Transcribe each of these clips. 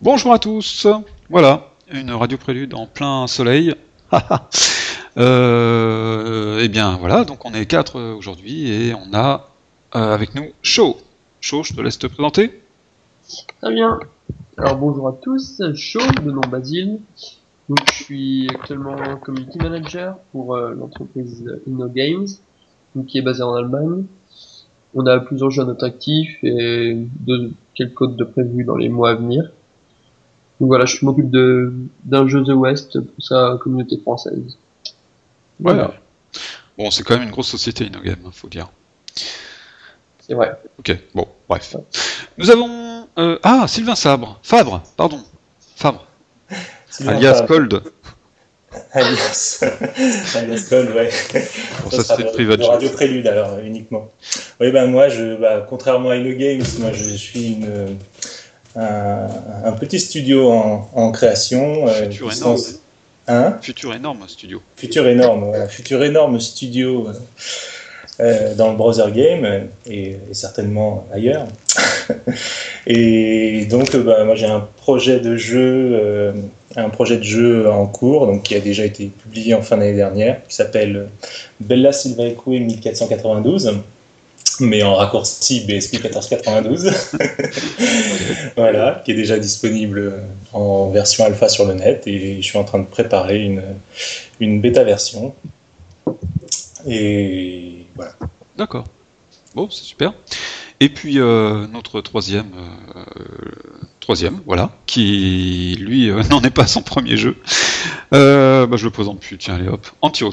Bonjour à tous. Voilà, une radio prélude en plein soleil. euh, eh bien voilà, donc on est quatre aujourd'hui et on a euh, avec nous Shaw. Shaw, je te laisse te présenter. Très bien. Alors bonjour à tous, Shaw, de nom Basile. Donc je suis actuellement community manager pour euh, l'entreprise InnoGames, donc, qui est basée en Allemagne. On a plusieurs jeux actifs et de, quelques codes de prévus dans les mois à venir. Donc voilà, je m'occupe de d'un jeu The West pour sa communauté française. Voilà. Bon, c'est quand même une grosse société InnoGame, hein, faut dire. C'est vrai. Ok, bon, bref. Nous avons euh, ah Sylvain Sabre, Fabre, pardon, Fabre, alias Cold. Alias, alias Cold, ouais. Bon, ça, sera c'était de radio prélude alors uniquement. Oui, ben moi, je, bah, contrairement à InnoGames, moi je suis une, un, un petit studio en, en création. euh, Futur énorme. Hein? Futur énorme studio. Futur énorme, voilà, futur énorme studio euh, euh, dans le browser game et, et certainement ailleurs. et donc, bah, moi j'ai un projet de jeu, euh, un projet de jeu en cours, donc qui a déjà été publié en fin d'année dernière, qui s'appelle Bella Silvaeque 1492. Mais en raccourci BSP 1492. voilà, qui est déjà disponible en version alpha sur le net et je suis en train de préparer une, une bêta version. Et voilà. D'accord. Bon, c'est super. Et puis euh, notre troisième, euh, troisième, voilà, qui lui euh, n'en est pas à son premier jeu. Euh, bah, je le présente plus. Tiens, allez hop, Antios.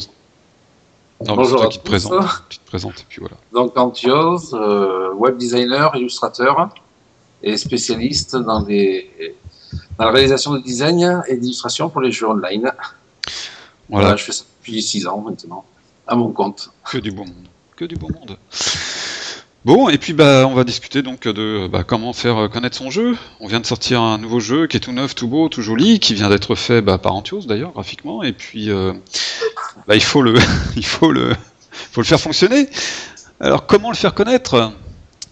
C'est Bonjour toi à qui te présente. Tu te présentes et puis voilà. Donc Antios, euh, web designer, illustrateur et spécialiste dans, les, dans la réalisation de design et d'illustration pour les jeux online. Voilà. Voilà, je fais ça depuis six ans maintenant, à mon compte. que du monde, que du beau monde. Bon, et puis bah on va discuter donc de bah, comment faire euh, connaître son jeu. On vient de sortir un nouveau jeu qui est tout neuf, tout beau, tout joli, qui vient d'être fait bah, par Antios d'ailleurs graphiquement. Et puis euh, bah, il faut le, il faut le, faire fonctionner. Alors comment le faire connaître?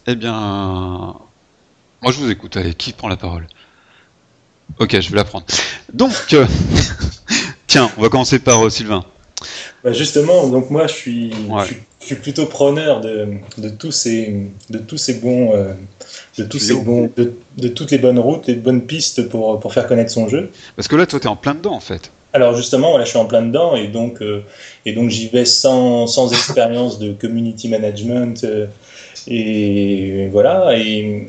Eh bien, moi je vous écoute. Allez, qui prend la parole? Ok, je vais la prendre. Donc, euh, tiens, on va commencer par Sylvain. Bah, justement, donc moi je suis, Ouais. je suis, je suis plutôt preneur de, de tous ces, de tous ces bons, euh, de tous ces bons, de, de toutes les bonnes routes, les bonnes pistes pour, pour faire connaître son jeu. Parce que là, toi, t'es en plein dedans en fait. Alors justement, là je suis en plein dedans et donc, euh, et donc j'y vais sans, sans expérience de community management euh, et voilà et,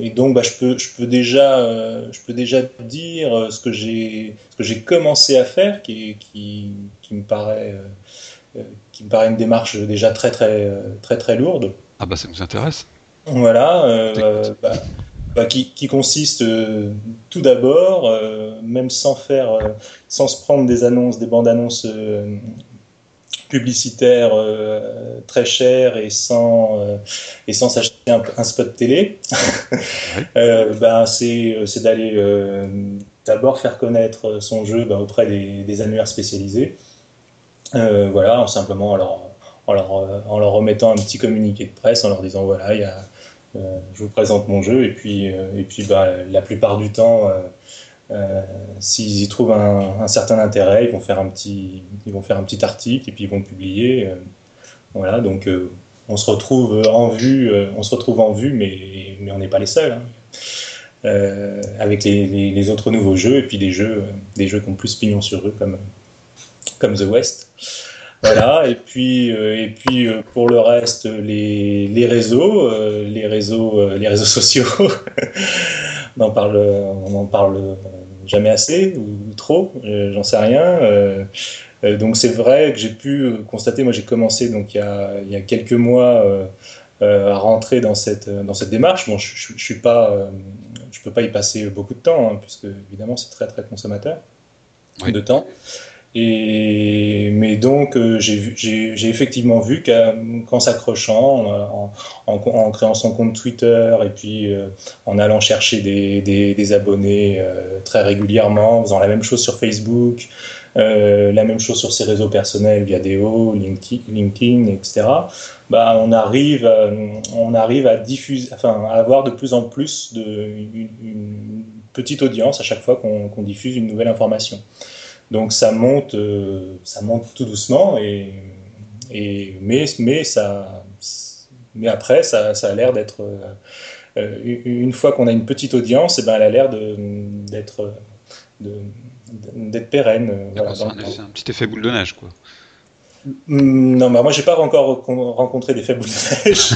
et donc bah, je peux je peux déjà euh, je peux déjà dire euh, ce que j'ai ce que j'ai commencé à faire qui qui, qui me paraît euh, euh, qui me paraît une démarche déjà très très euh, très très lourde. Ah bah ça nous intéresse. Voilà, euh, bah, bah, qui, qui consiste euh, tout d'abord, euh, même sans faire, euh, sans se prendre des annonces, des bandes annonces publicitaires euh, très et sans euh, et sans s'acheter un, un spot télé, euh, bah, c'est c'est d'aller d'abord faire connaître son jeu bah, auprès des, des annuaires spécialisés. Voilà, en simplement en leur, en, leur, en leur remettant un petit communiqué de presse, en leur disant voilà, il y a, je vous présente mon jeu, et puis, et puis bah, la plupart du temps, euh, s'ils y trouvent un, certain intérêt, ils vont faire un petit, ils vont faire un petit article et puis ils vont publier. euh, voilà, donc euh, on se retrouve en vue, on se retrouve en vue, mais, mais on n'est pas les seuls. hein. Avec les, autres nouveaux jeux et puis des jeux, des jeux qui ont plus pignon sur eux comme, comme The West. Voilà, et puis, et puis pour le reste, les, les réseaux, les réseaux, les réseaux sociaux, on en parle, on en parle jamais assez ou trop, euh, j'en sais rien. Euh, euh, donc c'est vrai que j'ai pu constater, moi j'ai commencé donc il y a, il y a quelques mois à rentrer dans cette, dans cette démarche. Bon, je, je, je suis pas, je peux pas y passer beaucoup de temps, hein, puisque évidemment c'est très très consommateur Oui. de temps. Mais donc, euh, j'ai effectivement vu qu'en s'accrochant, en, créant son compte Twitter et puis euh, en allant chercher des, abonnés euh, très régulièrement, en faisant la même chose sur Facebook, la même chose sur ses réseaux personnels, Viadeo, LinkedIn, LinkedIn etc. Bah, on arrive, à, avoir de plus en plus de une, petite audience à chaque fois qu'on diffuse une nouvelle information. Donc ça monte, euh, ça monte tout doucement et, et mais mais ça, mais après ça, ça a l'air d'être euh, une fois qu'on a une petite audience, et ben elle a l'air d'être pérenne. euh, voilà, un, c'est un petit effet boule de neige, quoi. Hmm, Non, mais moi j'ai pas encore rencontré des faibles de neige.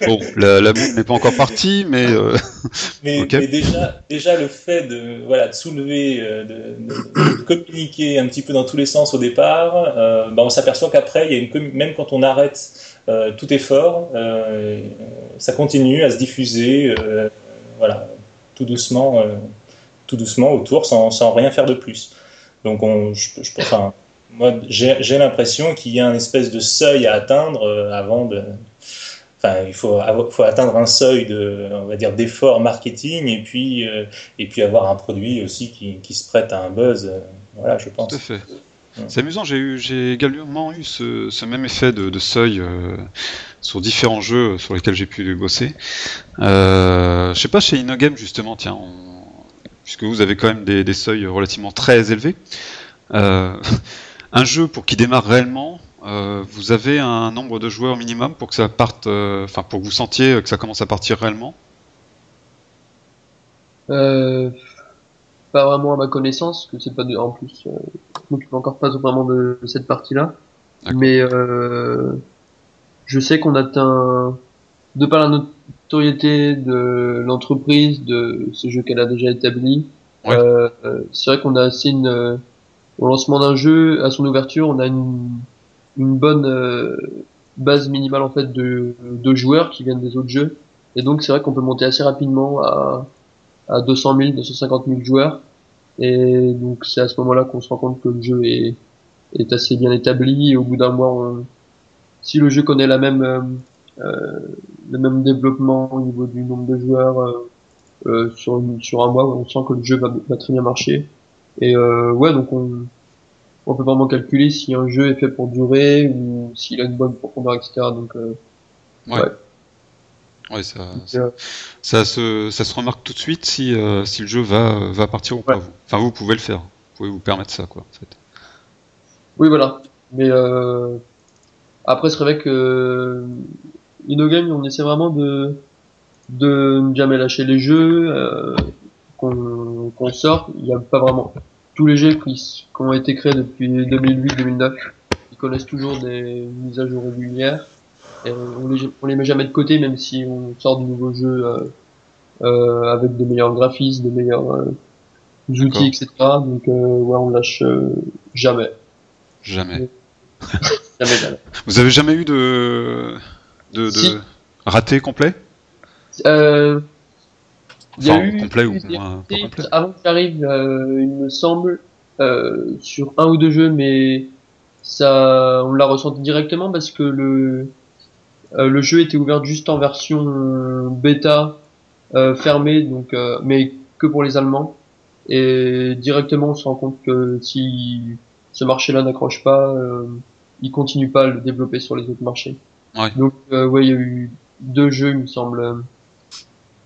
Bon, la, la boule n'est pas encore partie, mais euh, Mais, déjà, déjà le fait de, voilà, de soulever, euh, de, de- de communiquer un petit peu dans tous les sens au départ, euh, bah, on s'aperçoit qu'après, il y a une commu- même quand on arrête euh, tout effort, ça continue à se diffuser, voilà, tout doucement, tout doucement autour, sans, sans rien faire de plus. Donc, on, je, je, enfin, moi, j'ai l'impression qu'il y a un espèce de seuil à atteindre euh, avant de, Enfin, il faut, faut atteindre un seuil de, on va dire, d'effort marketing et puis, euh, et puis avoir un produit aussi qui, qui se prête à un buzz. euh, voilà, je pense. tout à fait. Ouais. C'est amusant, j'ai également eu ce, ce même effet de, de seuil euh, sur différents jeux sur lesquels j'ai pu bosser. Euh, je sais pas chez InnoGame justement, tiens, on- puisque vous avez quand même des, des seuils relativement très élevés. Euh, un jeu pour qu'il démarre réellement, euh, vous avez un nombre de joueurs minimum pour que ça parte, euh, enfin pour que vous sentiez que ça commence à partir réellement? Euh, pas vraiment à ma connaissance, que c'est pas de, en plus, euh, je m'occupe encore pas vraiment de, de cette partie-là. Mais euh, je sais qu'on atteint, de par la notoriété de l'entreprise, de ce jeu qu'elle a déjà établi, Ouais. c'est vrai qu'on a assez une, euh, au lancement d'un jeu, à son ouverture, on a une, bonne euh, base minimale en fait de, de joueurs qui viennent des autres jeux. Et donc c'est vrai qu'on peut monter assez rapidement à, à 200 000, 250 000 joueurs. Et donc c'est à ce moment-là qu'on se rend compte que le jeu est, assez bien établi. Et au bout d'un mois, si le jeu connaît la même, euh, euh, le même développement au niveau du nombre de joueurs euh, sur, un mois, on sent que le jeu va très bien marcher. Et euh, ouais, donc on, on peut vraiment calculer si un jeu est fait pour durer ou s'il a une bonne profondeur, etc. Donc euh, Ouais, ça, euh, ça, se, ça se remarque tout de suite si, euh, si le jeu va, va partir ou pas. Ouais. Vous. Enfin, vous pouvez le faire. Vous pouvez vous permettre ça, quoi. En fait. Oui, voilà. Mais euh, après, c'est vrai que InnoGame, on essaie vraiment de de ne jamais lâcher les jeux euh, qu'on sort. Il n'y a pas vraiment tous les jeux qui, ont été créés depuis 2008-2009. Ils connaissent toujours des mises à jour régulières. Et on les on les met jamais de côté, même si on sort de nouveaux jeux euh, euh, avec de meilleurs graphismes, de meilleurs euh, outils, etc. Donc ouais, on lâche jamais. Jamais. Jamais, jamais. Vous avez jamais eu de, de, de Si. raté complet? Euh, il y a Enfin, eu complet ou moins complet. avant que j'arrive, euh, il me semble, euh, sur un ou deux jeux, mais ça, on l'a ressenti directement parce que le euh, le jeu était ouvert juste en version bêta euh, fermée, donc euh, mais que pour les Allemands. Et directement, on se rend compte que si ce marché-là n'accroche pas, euh, ils continuent pas à le développer sur les autres marchés. Ouais. Donc, euh, ouais, il y a eu deux jeux, il me semble,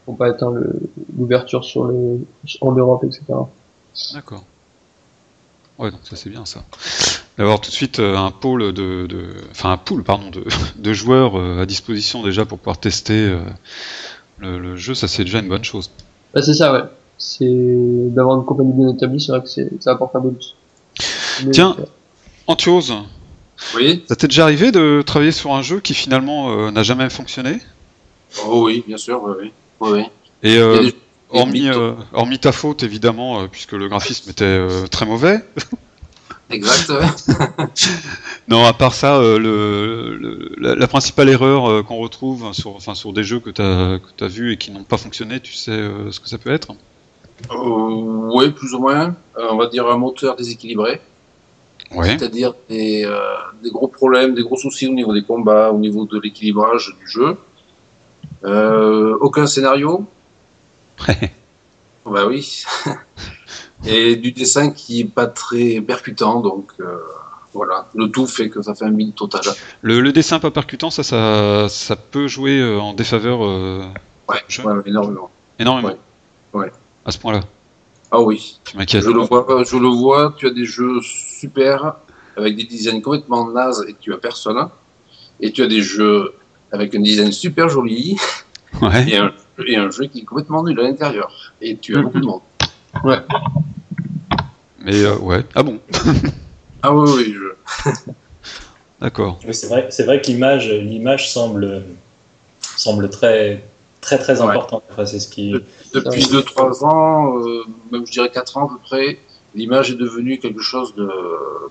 n'ont pas atteint l'ouverture sur le, en Europe, etc. D'accord. Ouais, donc ça c'est bien ça. D'avoir tout de suite euh, un pôle de, de, enfin un pool pardon de, de joueurs euh, à disposition déjà pour pouvoir tester euh, le, le jeu, ça c'est déjà une bonne chose. Bah, c'est ça, ouais. C'est d'avoir une compagnie bien établie, c'est vrai que c'est, ça apporte un bonus. Mais, Tiens. euh, Antiose, Oui, ça t'est déjà arrivé de travailler sur un jeu qui finalement euh, n'a jamais fonctionné? Oh, oui, bien sûr, oui, Et euh, hormis, euh, hormis ta faute évidemment, euh, puisque le graphisme était très mauvais. Exact. Non, à part ça, euh, le, le- la, la principale erreur euh, qu'on retrouve sur, enfin, sur des jeux que tu as, as vus et qui n'ont pas fonctionné, tu sais euh, ce que ça peut être? Oui, plus ou moins. On va dire un moteur déséquilibré. Ouais. c'est-à-dire des, des gros problèmes, des gros soucis au niveau des combats, au niveau de l'équilibrage du jeu. Euh, aucun scénario. bah oui. et du dessin qui est pas très percutant, donc euh, voilà, le tout fait que ça fait un mini total. Le, le dessin pas percutant, ça, ça, ça peut jouer euh, en défaveur euh, Ouais, énormément. énormément. Ouais. Ouais. À ce point-là, Ah oui, tu je le vois, je le vois. Tu as des jeux super avec des designs complètement nazes et tu as personne. Et tu as des jeux avec un design super joli Ouais. et un, et un jeu qui est complètement nul à l'intérieur. Et tu as beaucoup de monde. Mais euh, ouais. Ah bon? Ah oui, oui, je... D'accord. Oui, c'est vrai, c'est vrai que l'image, l'image semble, semble très, très, très Ouais. importante. Enfin, c'est ce qui. Depuis 2-3 ans, euh, même je dirais 4 ans à peu près, l'image est devenue quelque chose de,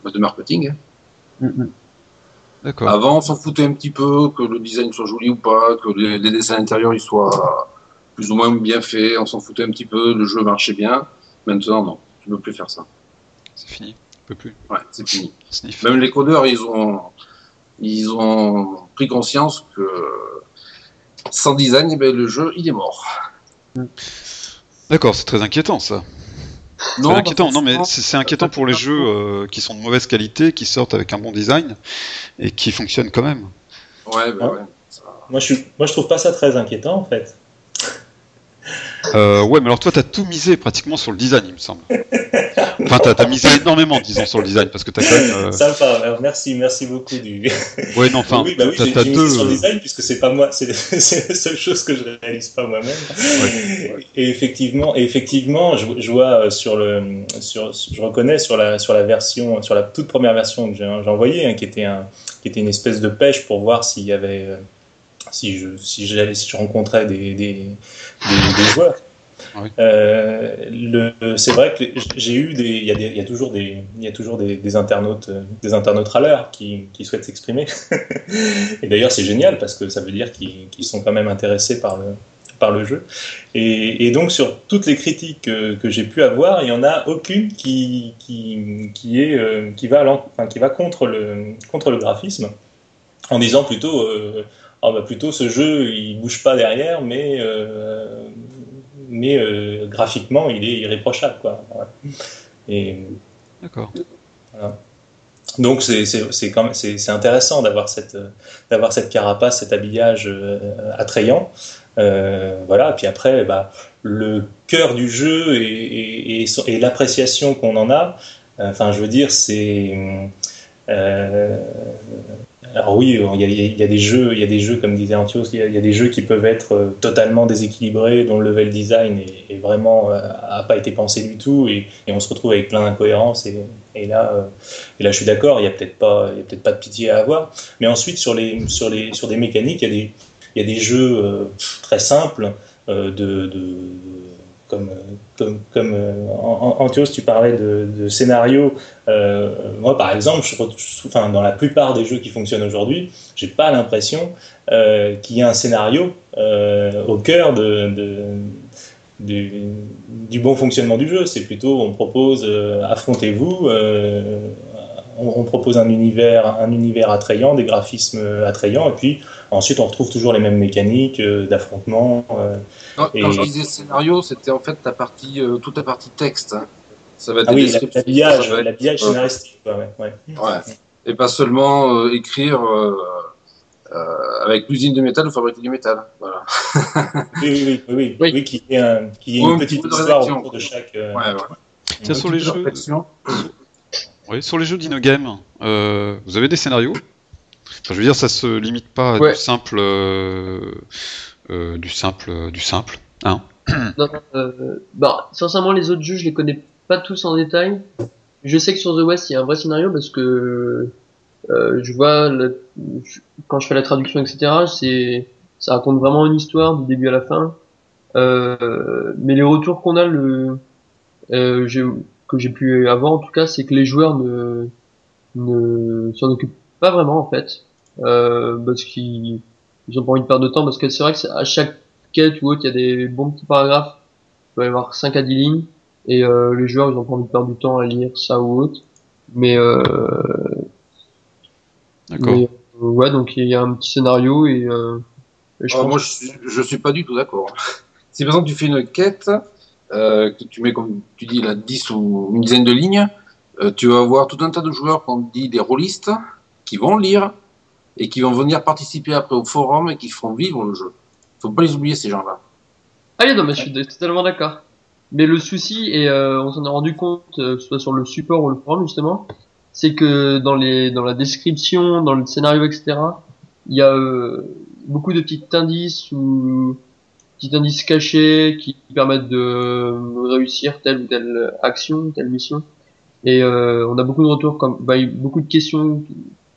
bah, de marketing. Mm, mm. Avant, on s'en foutait un petit peu que le design soit joli ou pas, que les, les dessins intérieurs ils soient plus ou moins bien faits, on s'en foutait un petit peu, le jeu marchait bien. Maintenant, non, tu ne peux plus faire ça. C'est fini. On peut plus. Ouais, c'est fini. Sniff. Même les codeurs, ils ont, ils ont pris conscience que sans design, eh ben, le jeu, il est mort. D'accord, c'est très inquiétant ça. C'est Non, inquiétant. pas Non, mais c'est inquiétant pour les jeux euh, qui sont de mauvaise qualité, qui sortent avec un bon design et qui fonctionnent quand même. Ouais, ouais. ça- Moi, je suis, moi, je trouve pas ça très inquiétant, en fait. Euh, ouais, mais alors toi, t'as tout misé pratiquement sur le design, il me semble. Enfin, t'as as misé énormément, disons, sur le design, parce que t'as quand même. euh, Sympa. Alors, merci, merci beaucoup du. Ouais, non, enfin, oui, bah oui, j'ai j'ai misé deux. sur le euh, design puisque c'est pas moi, c'est la seule chose que je réalise pas moi-même. Et effectivement, et effectivement, je, je vois euh, sur le, sur, je reconnais sur la, sur la version, sur la toute première version que j'ai j'ai envoyée, hein, qui était un, qui était une espèce de pêche pour voir s'il y avait, euh, si je, si j'allais, si je rencontrais des, des, des, des joueurs. Oui. Euh, c'est vrai que j'ai eu des, il y y a toujours des, il y a toujours des, des internautes, des internautes râleurs qui, qui souhaitent s'exprimer. Et d'ailleurs, c'est génial parce que ça veut dire qu'ils qu'ils sont quand même intéressés par le, par le jeu. Et, et donc, sur toutes les critiques que, que j'ai pu avoir, il n'y en a aucune qui, qui, qui, est, euh, qui, va, à enfin, qui va contre le, contre le graphisme, en disant plutôt, euh, Ah bah plutôt ce jeu, il bouge pas derrière, mais, euh, mais euh, graphiquement, il est irréprochable. Quoi. Voilà. Et, D'accord. donc c'est c'est- c'est quand même c'est c'est intéressant d'avoir cette d'avoir cette carapace, cet habillage euh, attrayant. Euh, voilà. Puis après, bah, le cœur du jeu et, et, et, son- et l'appréciation qu'on en a. Enfin, je veux dire, c'est alors oui, il y, a, des jeux, il y a des jeux comme disait Antios, il y a, des jeux qui peuvent être euh, totalement déséquilibrés, dont le level design est, vraiment euh, a pas été pensé du tout, et, on se retrouve avec plein d'incohérences. Et, là, euh, là, je suis d'accord, il y a peut-être pas, il y a peut-être pas de pitié à avoir. Mais ensuite, sur les, sur les, sur des mécaniques, il y a des, jeux euh, très simples euh, de comme, comme, comme euh, tu parlais de, scénario. Euh, moi, par exemple, je, enfin, dans la plupart des jeux qui fonctionnent aujourd'hui, j'ai pas l'impression euh, qu'il y ait un scénario au cœur du, bon fonctionnement du jeu. C'est plutôt, on propose, affrontez-vous, on, on propose un univers, un univers attrayant, des graphismes attrayants, et puis ensuite on retrouve toujours les mêmes mécaniques euh, d'affrontement. euh, Non, Et- Quand je disais scénario, c'était en fait ta partie, euh, toute la partie texte. hein. Ça va être Ah oui, l'habillage, être- l'habillage Ouais. scénaristique. ouais, ouais. Ouais. Et pas seulement euh, écrire euh, euh, avec l'usine de métal ou fabriquer du métal. Voilà. Oui, oui, oui, oui, oui, Oui. oui, qu'il y ait, un- ait Ou une un petite histoire autour de chaque. euh, Ouais, ouais. Tiens, sur les jeux. Oui, sur les jeux d'Inogame, euh, vous avez des scénarios? Enfin, je veux dire, ça se limite pas à Ouais. du simple, euh, euh, du simple, du simple. Hein? Non, euh, bah, sincèrement, les autres jeux, je les connais pas tous en détail. Je sais que sur The West, il y a un vrai scénario parce que je vois le- quand je fais la traduction, etc. C'est ça raconte vraiment une histoire du début à la fin. Euh, mais les retours qu'on a, le euh, que j'ai pu avoir en tout cas, c'est que les joueurs ne ne s'en occupent pas vraiment en fait, euh, parce qu'ils ils ont pas envie de perdre de temps parce que c'est vrai que c'est- à chaque quête ou autre, il y a des bons petits paragraphes. Il va y avoir 5 à 10 lignes. Et euh, les joueurs, ils ont pas envie de perdre du temps à lire ça ou autre. Mais, euh, D'accord. mais, euh, ouais, donc il y a un petit scénario et, euh, et je Alors, pense moi, je suis, je suis pas du tout d'accord. Si par exemple tu fais une quête, euh, que tu mets, comme tu dis, là, 10 ou une dizaine de lignes, euh, tu vas avoir tout un tas de joueurs qu'on dit des rôlistes qui vont lire et qui vont venir participer après au forum et qui feront vivre le jeu. Faut pas les oublier, ces gens-là. Allez, non, mais je suis totalement d'accord. Mais le souci, et euh, on s'en est rendu compte, que ce soit sur le support ou le forum justement, c'est que dans les dans la description, dans le scénario, etc., il y a beaucoup de petits indices ou petits indices cachés qui permettent de réussir telle ou telle action, telle mission. Et euh, on a beaucoup de retours, comme bah, beaucoup de questions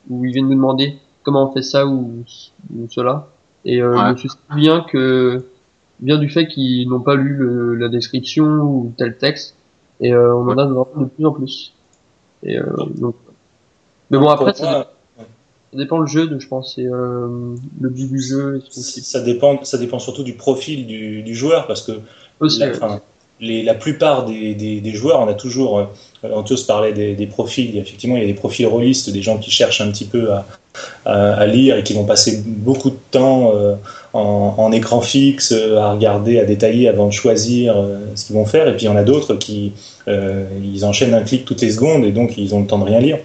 où ils viennent nous demander comment on fait ça ou, ou cela. Et euh, Ouais. je me bien que bien du fait qu'ils n'ont pas lu le- la description ou tel texte. Et euh, on en a de plus en plus. Et euh, donc, mais bon après ça, ça dépend le jeu, de, je pense, c'est euh, le but du jeu. et ça dépend, ça dépend surtout du profil du, du joueur parce que Aussi, la, ouais. les, la plupart des, des, des joueurs, on a toujours, euh, Antios parlait des, des profils, effectivement il y a des profils rôlistes, des gens qui cherchent un petit peu à, à, à lire et qui vont passer beaucoup de temps euh, en, en écran fixe, euh, à regarder, à détailler avant de choisir euh, ce qu'ils vont faire. Et puis il y en a d'autres qui euh, ils enchaînent un clic toutes les secondes et donc ils ont le temps de rien lire.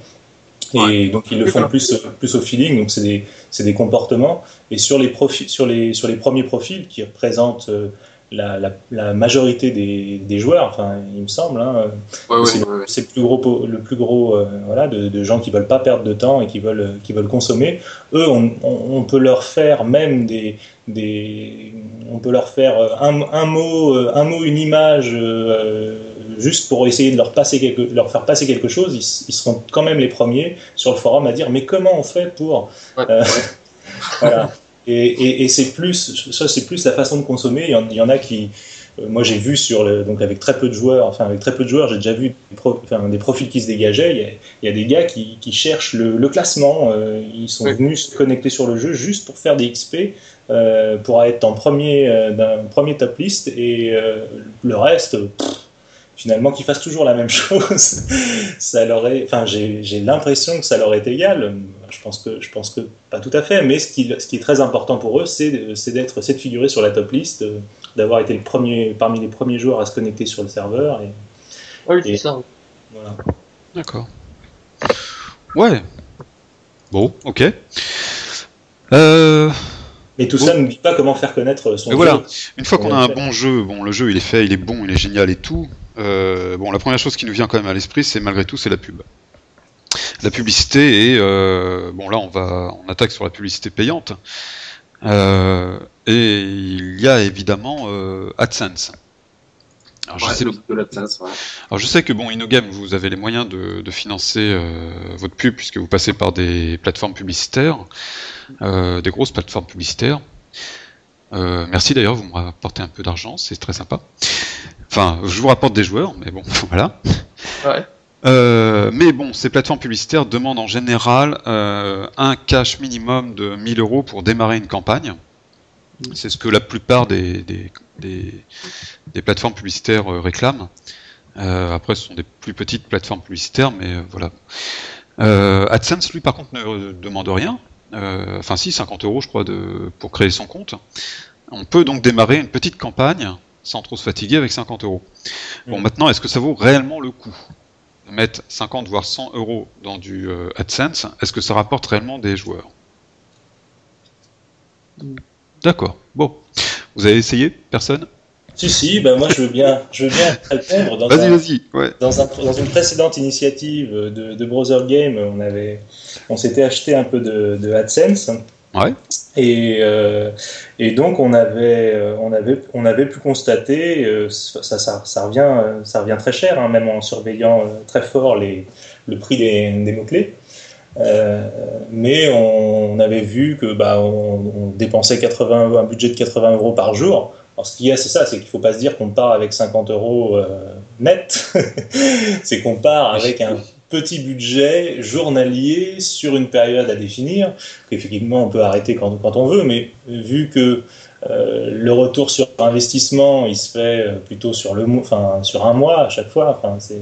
Et donc ils le font plus, plus au feeling, donc c'est des, des comportements. Et sur les, profils, sur, les, sur les premiers profils qui représentent euh, la, la, la majorité des, des joueurs, enfin il me semble, hein, Ouais, c'est ouais, ouais. le plus gros, le plus gros euh, voilà, de, de gens qui veulent pas perdre de temps et qui veulent, qui veulent consommer. Eux, on, on, on peut leur faire même des, des on peut leur faire euh, un, un mot, euh, un mot, une image, euh, juste pour essayer de leur passer quelque, leur faire passer quelque chose. Ils, ils seront quand même les premiers sur le forum à dire mais comment on fait pour Ouais. euh, voilà. Et, et, et c'est plus, ça c'est plus la façon de consommer. Il y en, il y en a qui, euh, moi j'ai vu sur le, donc avec très peu de joueurs, enfin avec très peu de joueurs, j'ai déjà vu des, pro- enfin, des profils qui se dégageaient. Il y a, il y a des gars qui, qui cherchent le, le classement. euh, ils sont Oui. venus se connecter sur le jeu juste pour faire des XP, euh, pour être en premier d'un premier top list et le reste. pff, Finalement, qu'ils fassent toujours la même chose, ça leur est, enfin, j'ai j'ai l'impression que ça leur est égal. Je pense que, je pense que pas tout à fait, mais ce qui, ce qui est très important pour eux, c'est c'est d'être, c'est de figurer sur la top list, d'avoir été le premier, parmi les premiers joueurs à se connecter sur le serveur. Et, Ouais, c'est et- ça. voilà. D'accord. Ouais. Bon, ok. Euh, Mais tout Bon. ça ne dit pas comment faire connaître son Et jeu. voilà. une fois qu'on a un bon jeu, bon, le jeu il est fait, il est bon, il est génial et tout. Euh, bon, la première chose qui nous vient quand même à l'esprit, c'est malgré tout, c'est la pub. La publicité et euh, bon là on va, on attaque sur la publicité payante. Euh, et il y a évidemment euh, AdSense. Alors, je sais c'est le but de l'AdSense. Ouais. Alors je sais que bon, InnoGame, vous avez les moyens de, de financer euh, votre pub puisque vous passez par des plateformes publicitaires, euh, des grosses plateformes publicitaires. Euh, merci d'ailleurs, vous me rapportez un peu d'argent, c'est très sympa. Enfin, je vous rapporte des joueurs, mais bon, voilà. Ouais. Euh, mais bon, ces plateformes publicitaires demandent en général euh, un cash minimum de 1000 euros pour démarrer une campagne. C'est ce que la plupart des, des, des, des plateformes publicitaires euh, réclament. Euh, après, ce sont des plus petites plateformes publicitaires, mais voilà. AdSense, lui, par contre, ne demande rien. Enfin, si, 50 euros, je crois, de, pour créer son compte. On peut donc démarrer une petite campagne sans trop se fatiguer avec 50 euros. Bon, Mhm. maintenant, est-ce que ça vaut réellement le coup de mettre 50 voire 100 euros dans du euh, AdSense? Est-ce que ça rapporte réellement des joueurs? D'accord. Bon. Vous avez essayé Personne? Si, si, ben moi je veux bien, je veux bien répondre. Dans Vas-y, un- vas-y. Ouais. Dans, un- dans une précédente initiative de, de Browser Game, on avait, on s'était acheté un peu de, de AdSense. Ouais. Et, euh, et donc on avait, euh, on avait, on avait pu constater, euh, ça, ça, ça revient, ça revient très cher, hein, même en surveillant euh, très fort les, le prix des, des mots clés. Euh, mais on, avait vu que bah, on, on dépensait 80, un budget de 80 euros par jour. Alors ce qu'il y a, c'est ça, c'est qu'il faut pas se dire qu'on part avec 50 euros net. c'est qu'on part avec un petit budget journalier sur une période à définir. Effectivement, on peut arrêter quand, quand on veut, mais vu que euh, le retour sur investissement, il se fait euh, plutôt sur le, enfin sur un mois à chaque fois. Enfin, c'est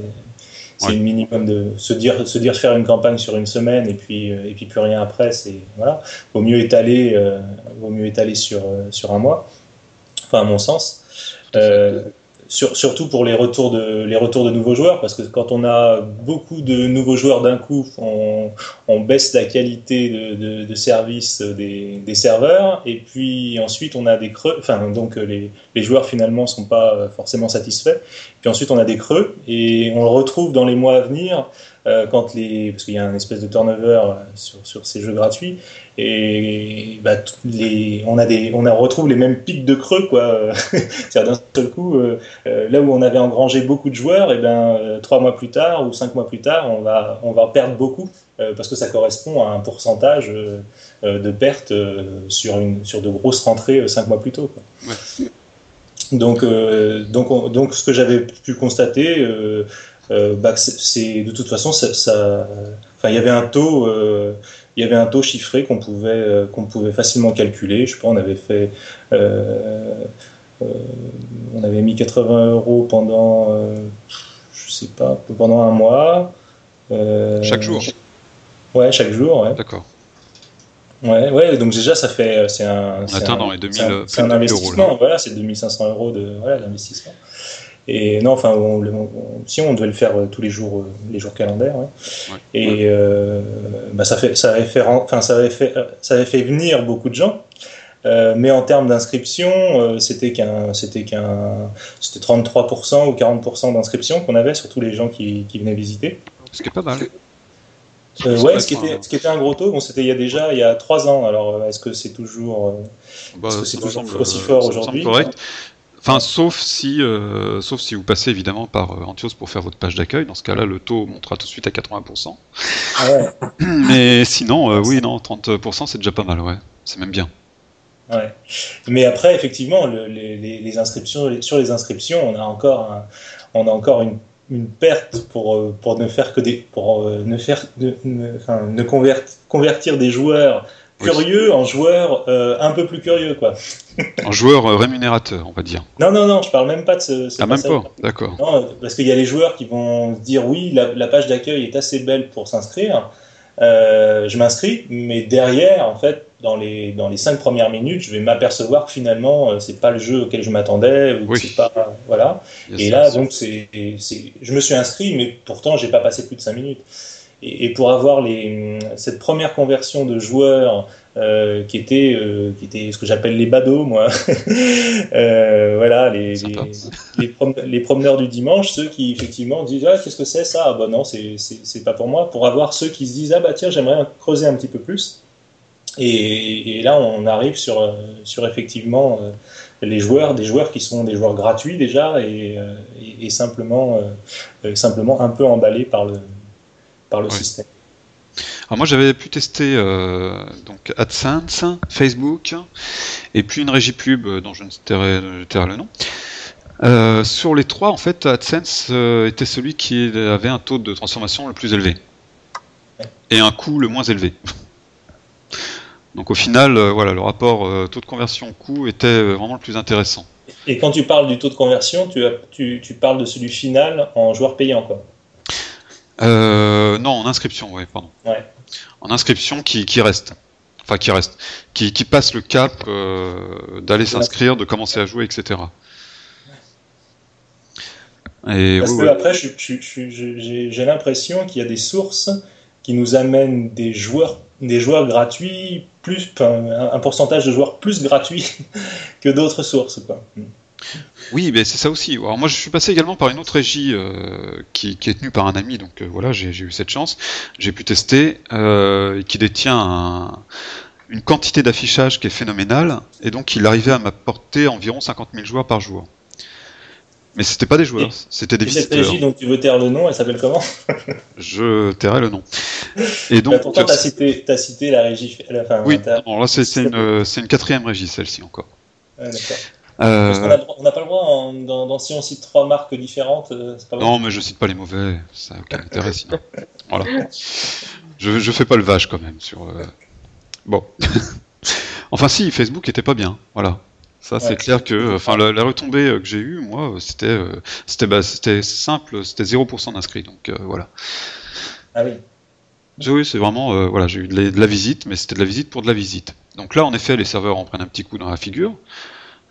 c'est Ouais. le minimum de se dire se dire faire une campagne sur une semaine et puis euh, et puis plus rien après. C'est voilà. Vaut mieux étaler, euh, vaut mieux étaler sur sur un mois. Enfin, à mon sens. Euh, sur- surtout pour les retours, de, les retours de nouveaux joueurs, parce que quand on a beaucoup de nouveaux joueurs d'un coup, on, on baisse la qualité de, de- de service des, des serveurs, et puis ensuite on a des creux, enfin donc euh, les, les joueurs finalement sont pas forcément satisfaits, puis ensuite on a des creux, et on le retrouve dans les mois à venir, euh, quand les, parce qu'il y a un espèce de turnover euh, sur, sur ces jeux gratuits, et bah, les, on a des, on a, retrouve les mêmes pics de creux quoi. C'est-à-dire d'un seul coup, euh, là où on avait engrangé beaucoup de joueurs, et ben euh, trois mois plus tard ou cinq mois plus tard, on va, on va perdre beaucoup parce que ça correspond à un pourcentage de pertes euh, sur une, sur de grosses rentrées cinq mois plus tôt. Quoi. Donc, euh, donc, on- donc, ce que j'avais pu constater, euh, bah, que c'est- de toute façon, ça, ça- enfin, il y avait un taux, euh, il y avait un taux chiffré qu'on pouvait, euh, qu'on pouvait facilement calculer. Je sais pas, on avait fait, euh, euh, on avait mis 80 euros pendant, euh, je sais pas, pendant un mois. Euh, Chaque jour Ouais, chaque jour. Ouais. D'accord. Ouais, ouais, donc déjà ça fait c'est un un- dans les 2000, c'est un- plus un 2000 euros, investissement, là. voilà, c'est 2500 euros de voilà, d'investissement. Et non, enfin, on, le- on- si on devait le faire euh, tous les jours, euh, les jours calendaires, ouais. Ouais. et euh, bah, ça fait, ça avait fait, ren- enfin, ça avait fait, ça avait fait venir beaucoup de gens. Euh, mais en termes d'inscription, euh, c'était qu'un, c'était qu'un, c'était 33% ou 40% d'inscription qu'on avait sur tous les gens qui, qui venaient visiter. Ce qui est pas mal. Euh, ouais, ce qui, était, un- ce qui était un gros taux, bon, c'était il y a déjà il y a trois ans. Alors, est-ce que c'est toujours Bah, Est-ce que c'est toujours aussi fort aujourd'hui? correct. Enfin, sauf si, euh, sauf si vous passez évidemment par euh, Antios pour faire votre page d'accueil. Dans ce cas-là, le taux montera tout de suite à 80%. Ah ouais, Mais sinon, euh, oui, non, 30% c'est déjà pas mal, ouais. C'est même bien. ouais. Mais après, effectivement, le- les, inscriptions, sur les inscriptions, on a encore, un- on a encore une, une perte pour, euh, pour ne faire que des, pour euh, ne faire, ne, ne- enfin, ne convert- convertir des joueurs Oui. curieux en joueurs euh, un peu plus curieux, quoi. Un joueur euh, rémunérateur, on va dire. Non, non, non, je parle même pas de ce. ce Ah, même pas, d'accord. Non, parce qu'il y a les joueurs qui vont se dire oui, la, la page d'accueil est assez belle pour s'inscrire. Euh, je m'inscris, mais derrière, en fait, dans les dans les cinq premières minutes, je vais m'apercevoir que finalement, euh, c'est pas le jeu auquel je m'attendais ou Oui. c'est pas voilà. Et là, aussi. donc, c'est c'est je me suis inscrit, mais pourtant, j'ai pas passé plus de cinq minutes. Et, et pour avoir les cette première conversion de joueurs euh, qui était euh, qui était ce que j'appelle les badauds, moi. Euh, voilà, les, les, les, prom- les promeneurs du dimanche, ceux qui effectivement disent ah qu'est-ce que c'est ça? Ah bah non c'est c'est pas pour moi. Pour avoir ceux qui se disent ah bah tiens j'aimerais creuser un petit peu plus. Et, et là on arrive sur euh, sur effectivement les joueurs des joueurs qui sont des joueurs gratuits déjà et, et, et simplement simplement un peu emballés par le par le système Alors moi j'avais pu tester euh, donc AdSense, Facebook, et puis une régie pub euh, dont je ne tairai, le nom. Euh, sur les trois, en fait, AdSense euh, était celui qui avait un taux de transformation le plus élevé et un coût le moins élevé. Donc au final, voilà, le rapport taux de conversion coût était vraiment le plus intéressant. et quand tu parles du taux de conversion tu, tu parles de celui final en joueur payant quoi Euh, non, en inscription, ouais, pardon. Ouais. En inscription qui, qui reste. Enfin, qui reste. Qui, qui passe le cap euh, d'aller s'inscrire, de commencer à jouer, etc. Et Parce oui, que après, j'ai l'impression qu'il y a des sources qui nous amènent des joueurs, des joueurs gratuits, plus un, un pourcentage de joueurs plus gratuits que d'autres sources. Quoi. Oui, mais c'est ça aussi. Alors moi, je suis passé également par une autre régie euh, qui, qui est tenue par un ami, donc euh, voilà, j'ai eu cette chance. J'ai pu tester, euh, qui détient un- une quantité d'affichage qui est phénoménale, et donc il arrivait à m'apporter environ 50 000 joueurs par jour. Mais c'était pas des joueurs, c'était des Et cette visiteurs. régie dont tu veux taire le nom, elle s'appelle comment? Je tairai le nom. Et Bah, donc, Pourtant, tu as cité, t'as cité la régie. Enfin, oui, t'as- non, là c'est une, quatrième régie, celle-ci encore. D'accord. Euh, Parce qu'on a on n'a pas le droit, en- dans, dans- si on cite trois marques différentes, euh, c'est pas non, mais je cite pas les mauvais, ça n'a aucun intérêt sinon. Voilà. Je, je fais pas le vache quand même sur. euh, Bon. enfin, si, Facebook était pas bien, voilà. Ça, c'est Ouais. clair que, enfin, la, la retombée euh, que j'ai eue, moi, euh, c'était, euh, c'était, bah, c'était simple, c'était 0% d'inscrits, donc euh, voilà. Ah oui. Oui, c'est vraiment, euh, voilà, j'ai eu de la, de la visite, mais c'était de la visite pour de la visite. Donc là, en effet, les serveurs en prennent un petit coup dans la figure.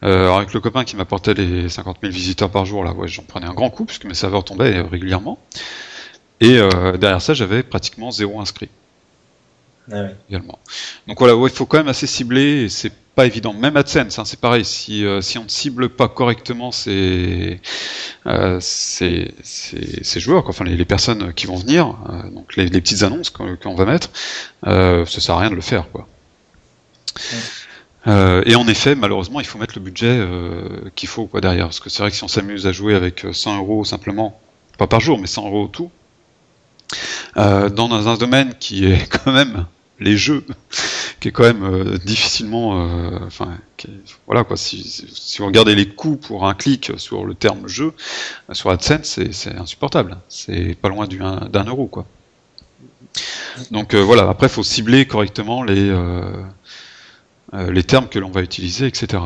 Euh, alors avec le copain qui m'apportait les 50 000 visiteurs par jour, là, ouais, j'en prenais un grand coup puisque mes serveurs tombaient euh, régulièrement. Et euh, derrière ça, j'avais pratiquement zéro inscrit Ah également. Donc voilà, ouais, il faut quand même assez cibler et c'est pas évident. Même AdSense, hein, c'est pareil. Si, euh, si on ne cible pas correctement ces, euh, ces, ces, ces joueurs, quoi, enfin les, les personnes qui vont venir, euh, donc les, les petites annonces qu'on qu'on va mettre, euh, ça sert à rien de le faire, quoi. Euh, et en effet, malheureusement, il faut mettre le budget euh, qu'il faut quoi derrière, parce que c'est vrai que si on s'amuse à jouer avec 100 euros simplement, pas par jour, mais 100 euros tout, euh, dans un domaine qui est quand même les jeux, qui est quand même euh, difficilement, euh, enfin, voilà quoi. Si, si vous regardez les coûts pour un clic sur le terme jeu euh, sur AdSense, c'est insupportable. C'est pas loin du un- d'un euro quoi. Donc euh, voilà. Après, faut cibler correctement les euh, les termes que l'on va utiliser, etc.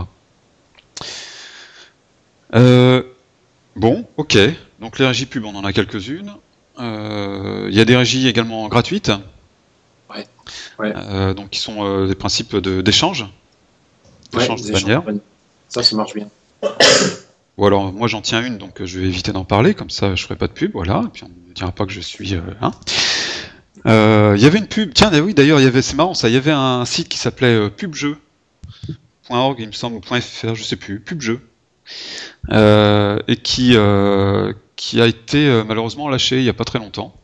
Euh, bon, ok. Donc les régies pub, on en a quelques-unes. Euh, Il y a des régies également gratuites. Ouais. Ouais. Donc qui sont des principes de- d'échange. Ouais, D'échange des de bannières. de Ça, ça marche bien. Ou alors moi j'en tiens une, donc je vais éviter d'en parler, comme ça je ferai pas de pub, voilà. Et puis on ne dira pas que je suis. euh, hein. Euh, Il y avait une pub, tiens, oui d'ailleurs, il y avait, c'est marrant ça, il y avait un site qui s'appelait euh, pubjeu.org, il me semble, ou .fr, je sais plus, pubjeu, euh, et qui euh, qui a été euh, malheureusement lâché il y a pas très longtemps,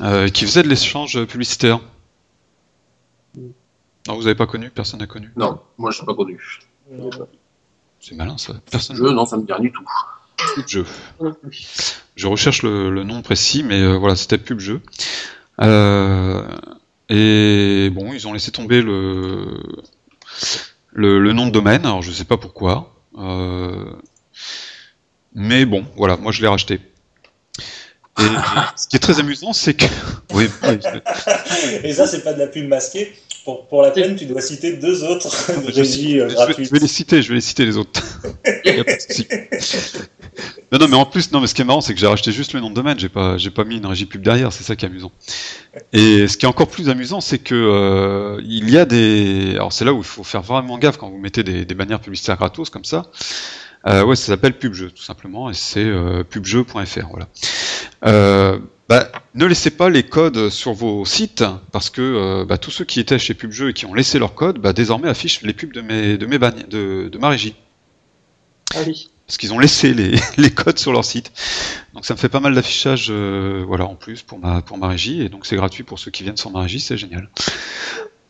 euh, qui faisait de l'échange publicitaire. Non, vous avez pas connu, personne n'a connu. Non, moi, je suis pas connu. C'est malin ça, personne. Jeu, non, ça me dit rien du tout. Pubjeu. Je recherche le, le nom précis, mais euh, voilà, c'était PubJeu. Euh, et bon, ils ont laissé tomber le, le, le nom de domaine, alors je sais pas pourquoi. Euh, mais bon, voilà, moi je l'ai racheté. Et ce qui est très amusant, c'est que. Oui, oui, Et ça, c'est pas de la pub masquée. Pour, pour la peine, tu dois citer deux autres je, régies euh, je vais, gratuites. je vais les citer, je vais les citer les autres. Non, non, mais en plus, non, mais ce qui est marrant, c'est que j'ai racheté juste le nom de domaine, j'ai pas, j'ai pas mis une régie pub derrière, c'est ça qui est amusant. Et ce qui est encore plus amusant, c'est que euh, il y a des, alors c'est là où il faut faire vraiment gaffe quand vous mettez des, des bannières publicitaires gratos comme ça. Euh, ouais, ça s'appelle PubJeu tout simplement, et c'est euh, pubjeu.fr, voilà. Euh, bah, ne laissez pas les codes sur vos sites parce que euh, bah, tous ceux qui étaient chez PubJeu et qui ont laissé leurs codes, bah, désormais affichent les pubs de mes de mes de, de ma régie Ah oui. parce qu'ils ont laissé les, les codes sur leur site. Donc ça me fait pas mal d'affichage euh, voilà en plus pour ma pour ma régie et donc c'est gratuit pour ceux qui viennent sur ma régie, c'est génial.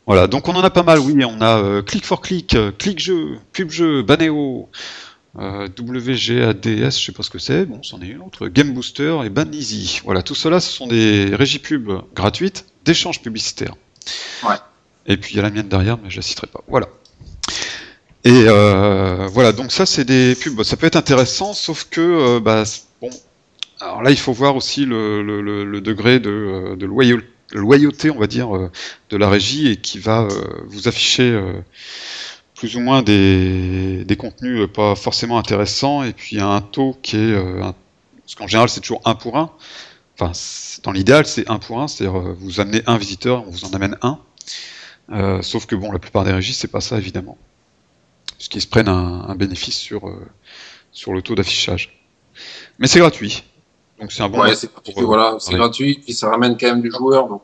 Voilà, donc on en a pas mal, oui, on a euh, Click for Click, Click Jeu, Pub Jeu, Baneo, euh, WGADS, je sais pas ce que c'est, bon, c'en est une autre, Game Booster et Ban Easy. Voilà, tout cela, ce sont des régies pub gratuites d'échanges publicitaires. Ouais. Et puis il y a la mienne derrière, mais je la citerai pas. Voilà. Et euh, voilà, donc ça c'est des pubs, ça peut être intéressant, sauf que euh, bah, bon, alors là il faut voir aussi le, le- le- le degré de, de loyau- loyauté, on va dire, de la régie et qui va vous afficher plus ou moins des, des contenus euh, pas forcément intéressants et puis un taux qui est, euh, un- parce qu'en général c'est toujours un pour un. Enfin, dans l'idéal c'est un pour un, c'est-à-dire euh, vous amenez un visiteur, on vous en amène un. Euh, sauf que bon, la plupart des régies c'est pas ça évidemment puisqu'ils se prennent un, un bénéfice sur, euh, sur le taux d'affichage. Mais c'est gratuit. Donc c'est un bon ouais, c'est gratuit, euh, voilà, c'est gratuit, puis ça ramène quand même du joueur, donc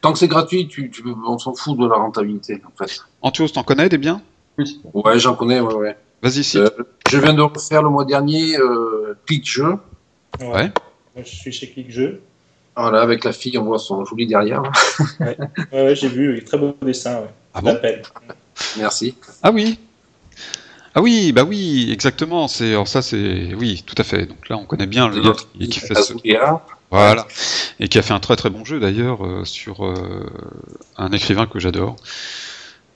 tant que c'est gratuit, tu, tu, on s'en fout de la rentabilité, en fait. Antios, t'en connais des biens? Oui. Ouais, j'en connais, ouais, ouais. Vas-y, si. Euh, je viens de refaire le mois dernier euh, Click Jeu, Ouais. Moi, je suis chez Click Jeu. voilà, avec la fille, on voit son joli derrière. Ouais, ouais, j'ai vu, oui, très beau dessin. Ouais. Ah bon? Merci. Ah oui Ah oui, bah oui, exactement. C'est alors ça, c'est oui, tout à fait. Donc là, on connaît bien le gars qui, qui fait ce. Voilà, et qui a fait un très très bon jeu d'ailleurs euh, sur euh, un écrivain que j'adore.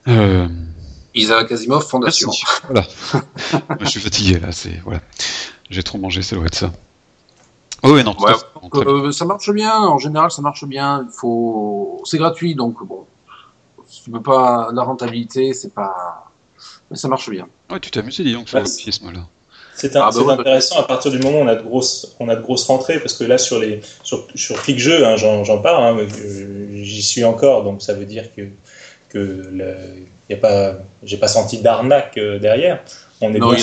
Euh, Isaac Asimov, Fondation. merci. Voilà. je suis fatigué là. C'est voilà. J'ai trop mangé, ça doit être ça. Oh oui, non. Ouais, fait. Non, bien. Euh, ça marche bien, en général, ça marche bien. Il faut, c'est gratuit, donc bon, si tu peux pas la rentabilité, c'est pas, mais ça marche bien. Ouais, tu t'es amusé, dis donc, sur Ouais, le là. C'est Ah bah ouais, intéressant à partir du moment où on a de grosses, on a de grosses rentrées, parce que là sur les sur, sur Click Jeu, hein, j'en parle, hein, j'y suis encore, donc ça veut dire que que y a pas, j'ai pas senti d'arnaque euh, derrière. On est Non, bien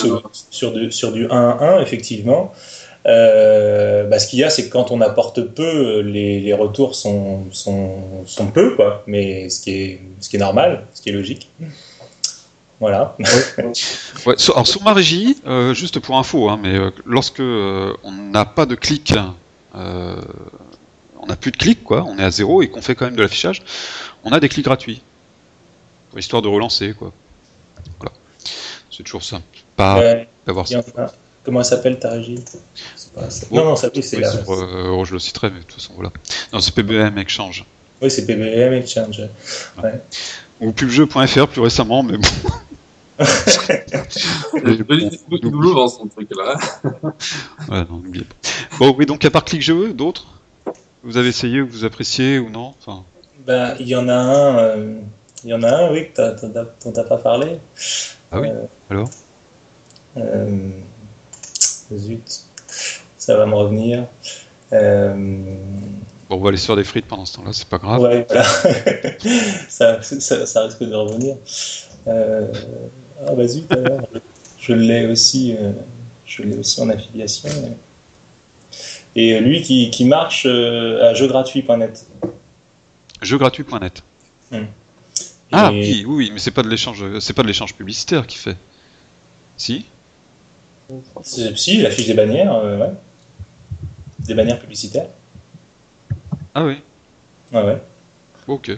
sur, du, sur du 1 à 1, effectivement. Euh, bah, ce qu'il y a, c'est que quand on apporte peu, les, les retours sont, sont, sont peu, quoi. Mais ce qui, est, ce qui est normal, ce qui est logique. Voilà. Ouais, alors sur ma régie, euh, juste pour info, hein, mais euh, lorsque euh, on n'a pas de clic, on n'a plus de clic, quoi, on est à zéro et qu'on fait quand même de l'affichage, on a des clics gratuits, pour histoire de relancer, quoi. Voilà, c'est toujours ça. Pas d'avoir il y en a- Comment elle s'appelle ta régie? Pas- Bon, Non, non, ça oui, c'est oui, la. oh, je le citerai, mais de toute façon, voilà. Non, c'est PBM Exchange. Oui, c'est PBM Exchange. Ou pubjeu.fr plus récemment, mais bon. Boulot dans son truc là. Ouais, non, n'oubliez pas. Bon, oui, donc à part ClickGE, d'autres? Vous avez essayé, ou vous appréciez ou non? Enfin, Ben, il y en a un, euh, il y en a un, oui, que dont t'as pas parlé. Ah oui Euh, Alors? Euh, Zut, ça va me revenir. Euh, Bon, on va aller faire des frites pendant ce temps-là, c'est pas grave. ouais, voilà. ça, ça, ça risque de revenir. Euh, ah bah zut, alors, je l'ai aussi, euh, je l'ai aussi en affiliation. Et euh, lui qui, qui marche euh, à jeuxgratuit.net. Jeuxgratuit.net. Ah Et- oui, oui, mais c'est pas de l'échange, c'est pas de l'échange publicitaire qu'il fait. Si Si, il affiche des bannières, euh, ouais. Des bannières publicitaires. Ah oui, Ouais, ouais. ok.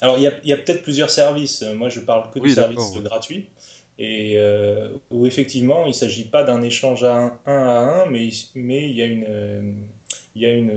Alors, il y a, y a peut-être plusieurs services. Moi, je parle que Oui, du service d'accord, ouais. gratuit. Et euh, où effectivement, il ne s'agit pas d'un échange à un, un à un, mais, mais il y a une. il y, a une,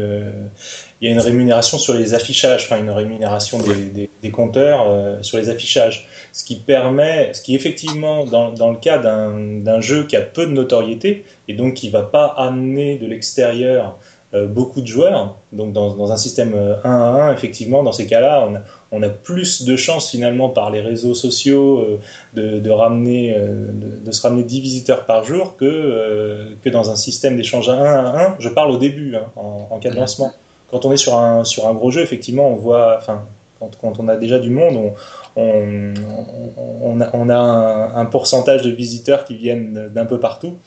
il y a une rémunération sur les affichages, enfin une rémunération des, des, des compteurs euh, sur les affichages. Ce qui permet, ce qui effectivement, dans, dans le cas d'un d'un jeu qui a peu de notoriété et donc qui ne va pas amener de l'extérieur beaucoup de joueurs, donc dans, un système euh, 1 à 1, effectivement, dans ces cas-là, on a, plus de chances finalement par les réseaux sociaux euh, de, ramener, euh, de, se ramener 10 visiteurs par jour que, euh, que dans un système d'échange 1 à 1. Je parle au début, hein, en, cas de lancement. Quand on est sur un, sur un gros jeu, effectivement, on voit, enfin, quand, on a déjà du monde, on, on, on a, un pourcentage de visiteurs qui viennent d'un peu partout.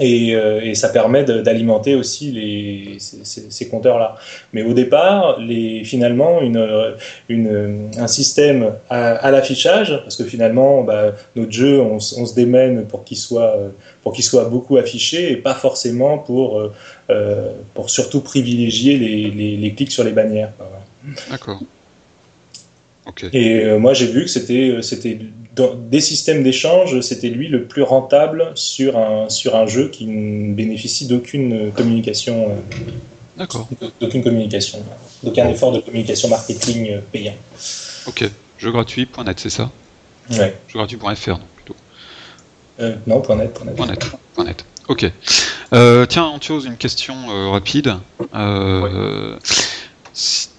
Et, euh, et, ça permet d'alimenter aussi ces, compteurs-là. Mais au départ, finalement, un système à, l'affichage, parce que finalement, bah, notre jeu, on, se démène pour qu'il soit, pour qu'il soit beaucoup affiché et pas forcément pour, euh, pour surtout privilégier les, clics sur les bannières. D'accord. Okay. Et euh, moi, j'ai vu que c'était, c'était dans des systèmes d'échange, c'était lui le plus rentable sur un, sur un jeu qui ne bénéficie d'aucune communication. D'accord. D'aucune communication. D'aucun effort de communication marketing euh, payant. Ok. Jeuxgratuit.net, c'est ça? Ouais. Jeuxgratuit.fr, donc plutôt. Euh, non, .net, .net. .net. .net. Ok. Euh, tiens, Antios, une question euh, rapide. Ouais.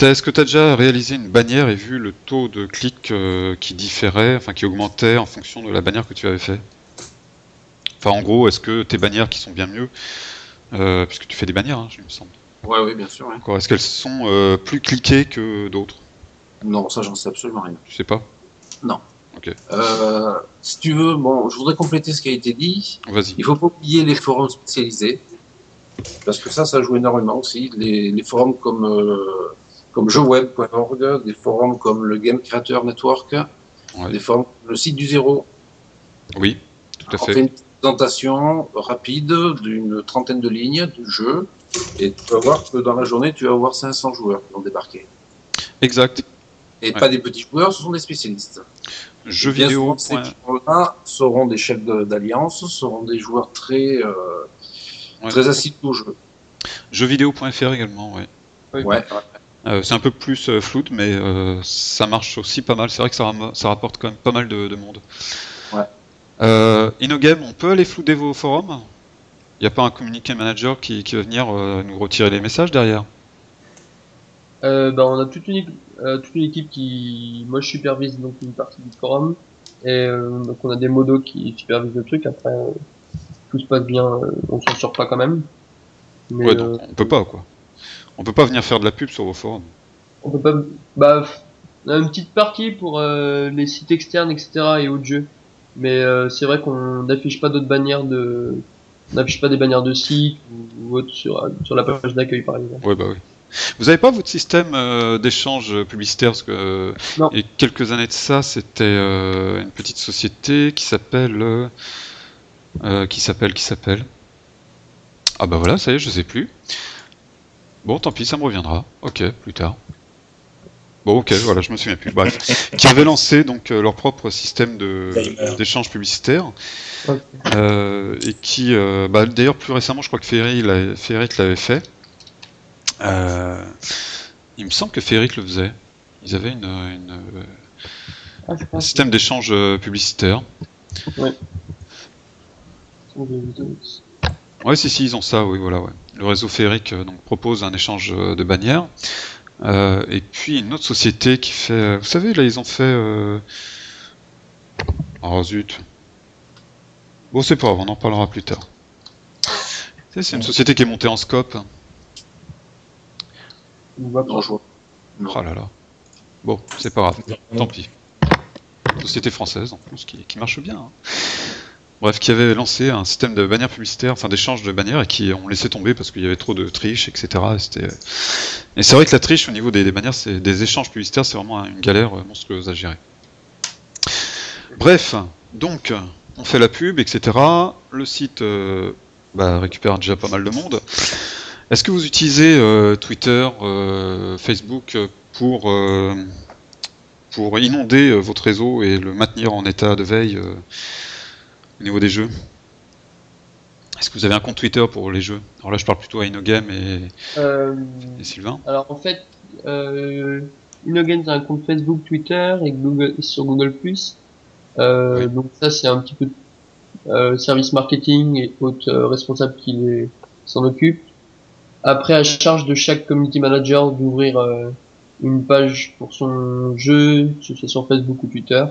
Est-ce que tu as déjà réalisé une bannière et vu le taux de clics euh, qui différait, enfin qui augmentait en fonction de la bannière que tu avais fait? Enfin, en gros, est-ce que tes bannières qui sont bien mieux, euh, puisque tu fais des bannières, hein, je me semble. Ouais, oui, bien sûr. Ouais. Est-ce qu'elles sont euh, plus cliquées que d'autres? Non, ça, j'en sais absolument rien. Tu sais pas? Non. Ok. Si tu veux, bon, je voudrais compléter ce qui a été dit. Vas-y. Il faut pas oublier les forums spécialisés. Parce que ça, ça joue énormément aussi. Les, les forums comme, euh, comme des forums comme le Game Creator Network, ouais. des forums le site du zéro. Oui, tout à On fait. fait une présentation rapide d'une trentaine de lignes du jeu. Et tu vas voir que dans la journée, tu vas avoir 500 joueurs qui vont débarquer. Exact. Et Ouais. pas des petits joueurs, ce sont des spécialistes. Jeux vidéo. souvent, ces gens-là seront des chefs d'alliance, seront des joueurs très, euh, Ouais. très assidus au jeu. Jeuxvideo.fr également, ouais. Oui. Ouais. Euh, c'est un peu plus euh, floute, mais euh, ça marche aussi pas mal. C'est vrai que ça, ram- ça rapporte quand même pas mal de, de monde. Ouais. Euh, InnoGame, on peut aller flouter vos forums? Il n'y a pas un communiqué manager qui, qui va venir euh, nous retirer les messages derrière? Euh, bah, on a toute une, équipe- euh, toute une équipe qui, moi je supervise donc une partie du forum et euh, donc on a des modos qui supervisent le truc. Après euh, tout se passe bien, euh, on s'en sort pas quand même. Mais Ouais, euh, donc on peut pas, quoi. On peut pas venir faire de la pub sur vos forums. on peut pas, bah une petite partie pour euh, les sites externes, etc. et autres jeux. Mais euh, c'est vrai qu'on n'affiche pas d'autres bannières de, on n'affiche pas des bannières de sites ou, autres sur, sur la page d'accueil par exemple. Ouais, bah oui. Vous avez pas votre système euh, d'échange publicitaire? Parce que Non. il y a quelques années de ça, c'était une petite société qui s'appelle euh, qui s'appelle qui s'appelle? Ah bah voilà, ça y est, je sais plus. Bon, tant pis, ça me reviendra. Ok, plus tard. Bon, ok, voilà, je me souviens plus. Bref, qui avait lancé donc euh, leur propre système d'échange publicitaire euh, et qui, euh, bah, d'ailleurs, plus récemment, je crois que Ferry l'avait- fait. Il me semble que Ferrit le faisait. Ils avaient une, une- Ah, je un pense système d'échange publicitaire. C'est des vidéos. Ouais, si, si, ils ont ça, oui, voilà, ouais. Le réseau Féric euh, donc, propose un échange euh, de bannières. Euh, et puis une autre société qui fait. Vous savez, là, ils ont fait. euh, Oh zut. Bon, c'est pas grave, on en parlera plus tard. C'est une société qui est montée en scope. Non, je vois. Oh là là. Bon, c'est pas grave, tant pis. Société française en plus, qui, qui marche bien. hein. Bref, qui avait lancé un système de bannières publicitaires, enfin d'échange de bannières, et qui ont laissé tomber parce qu'il y avait trop de triche, etc. Et, c'était- et c'est vrai que la triche au niveau des, bannières, des échanges publicitaires, c'est vraiment une galère euh, monstrueuse à gérer. Bref, donc, on fait la pub, etc. Le site euh, bah, récupère déjà pas mal de monde. Est-ce que vous utilisez euh, Twitter, euh, Facebook euh, pour, euh, pour inonder euh, votre réseau et le maintenir en état de veille euh, au niveau des jeux Est-ce que vous avez un compte Twitter pour les jeux? Alors là, je parle plutôt à InnoGame et, Euh, et Sylvain. alors en fait, euh, a un compte Facebook, Twitter et Google sur Google+. Euh, Oui. Donc ça c'est un petit peu euh, service marketing et autres responsables qui s'en occupent. Après, à charge de chaque community manager d'ouvrir une page pour son jeu, que ce soit sur Facebook ou Twitter,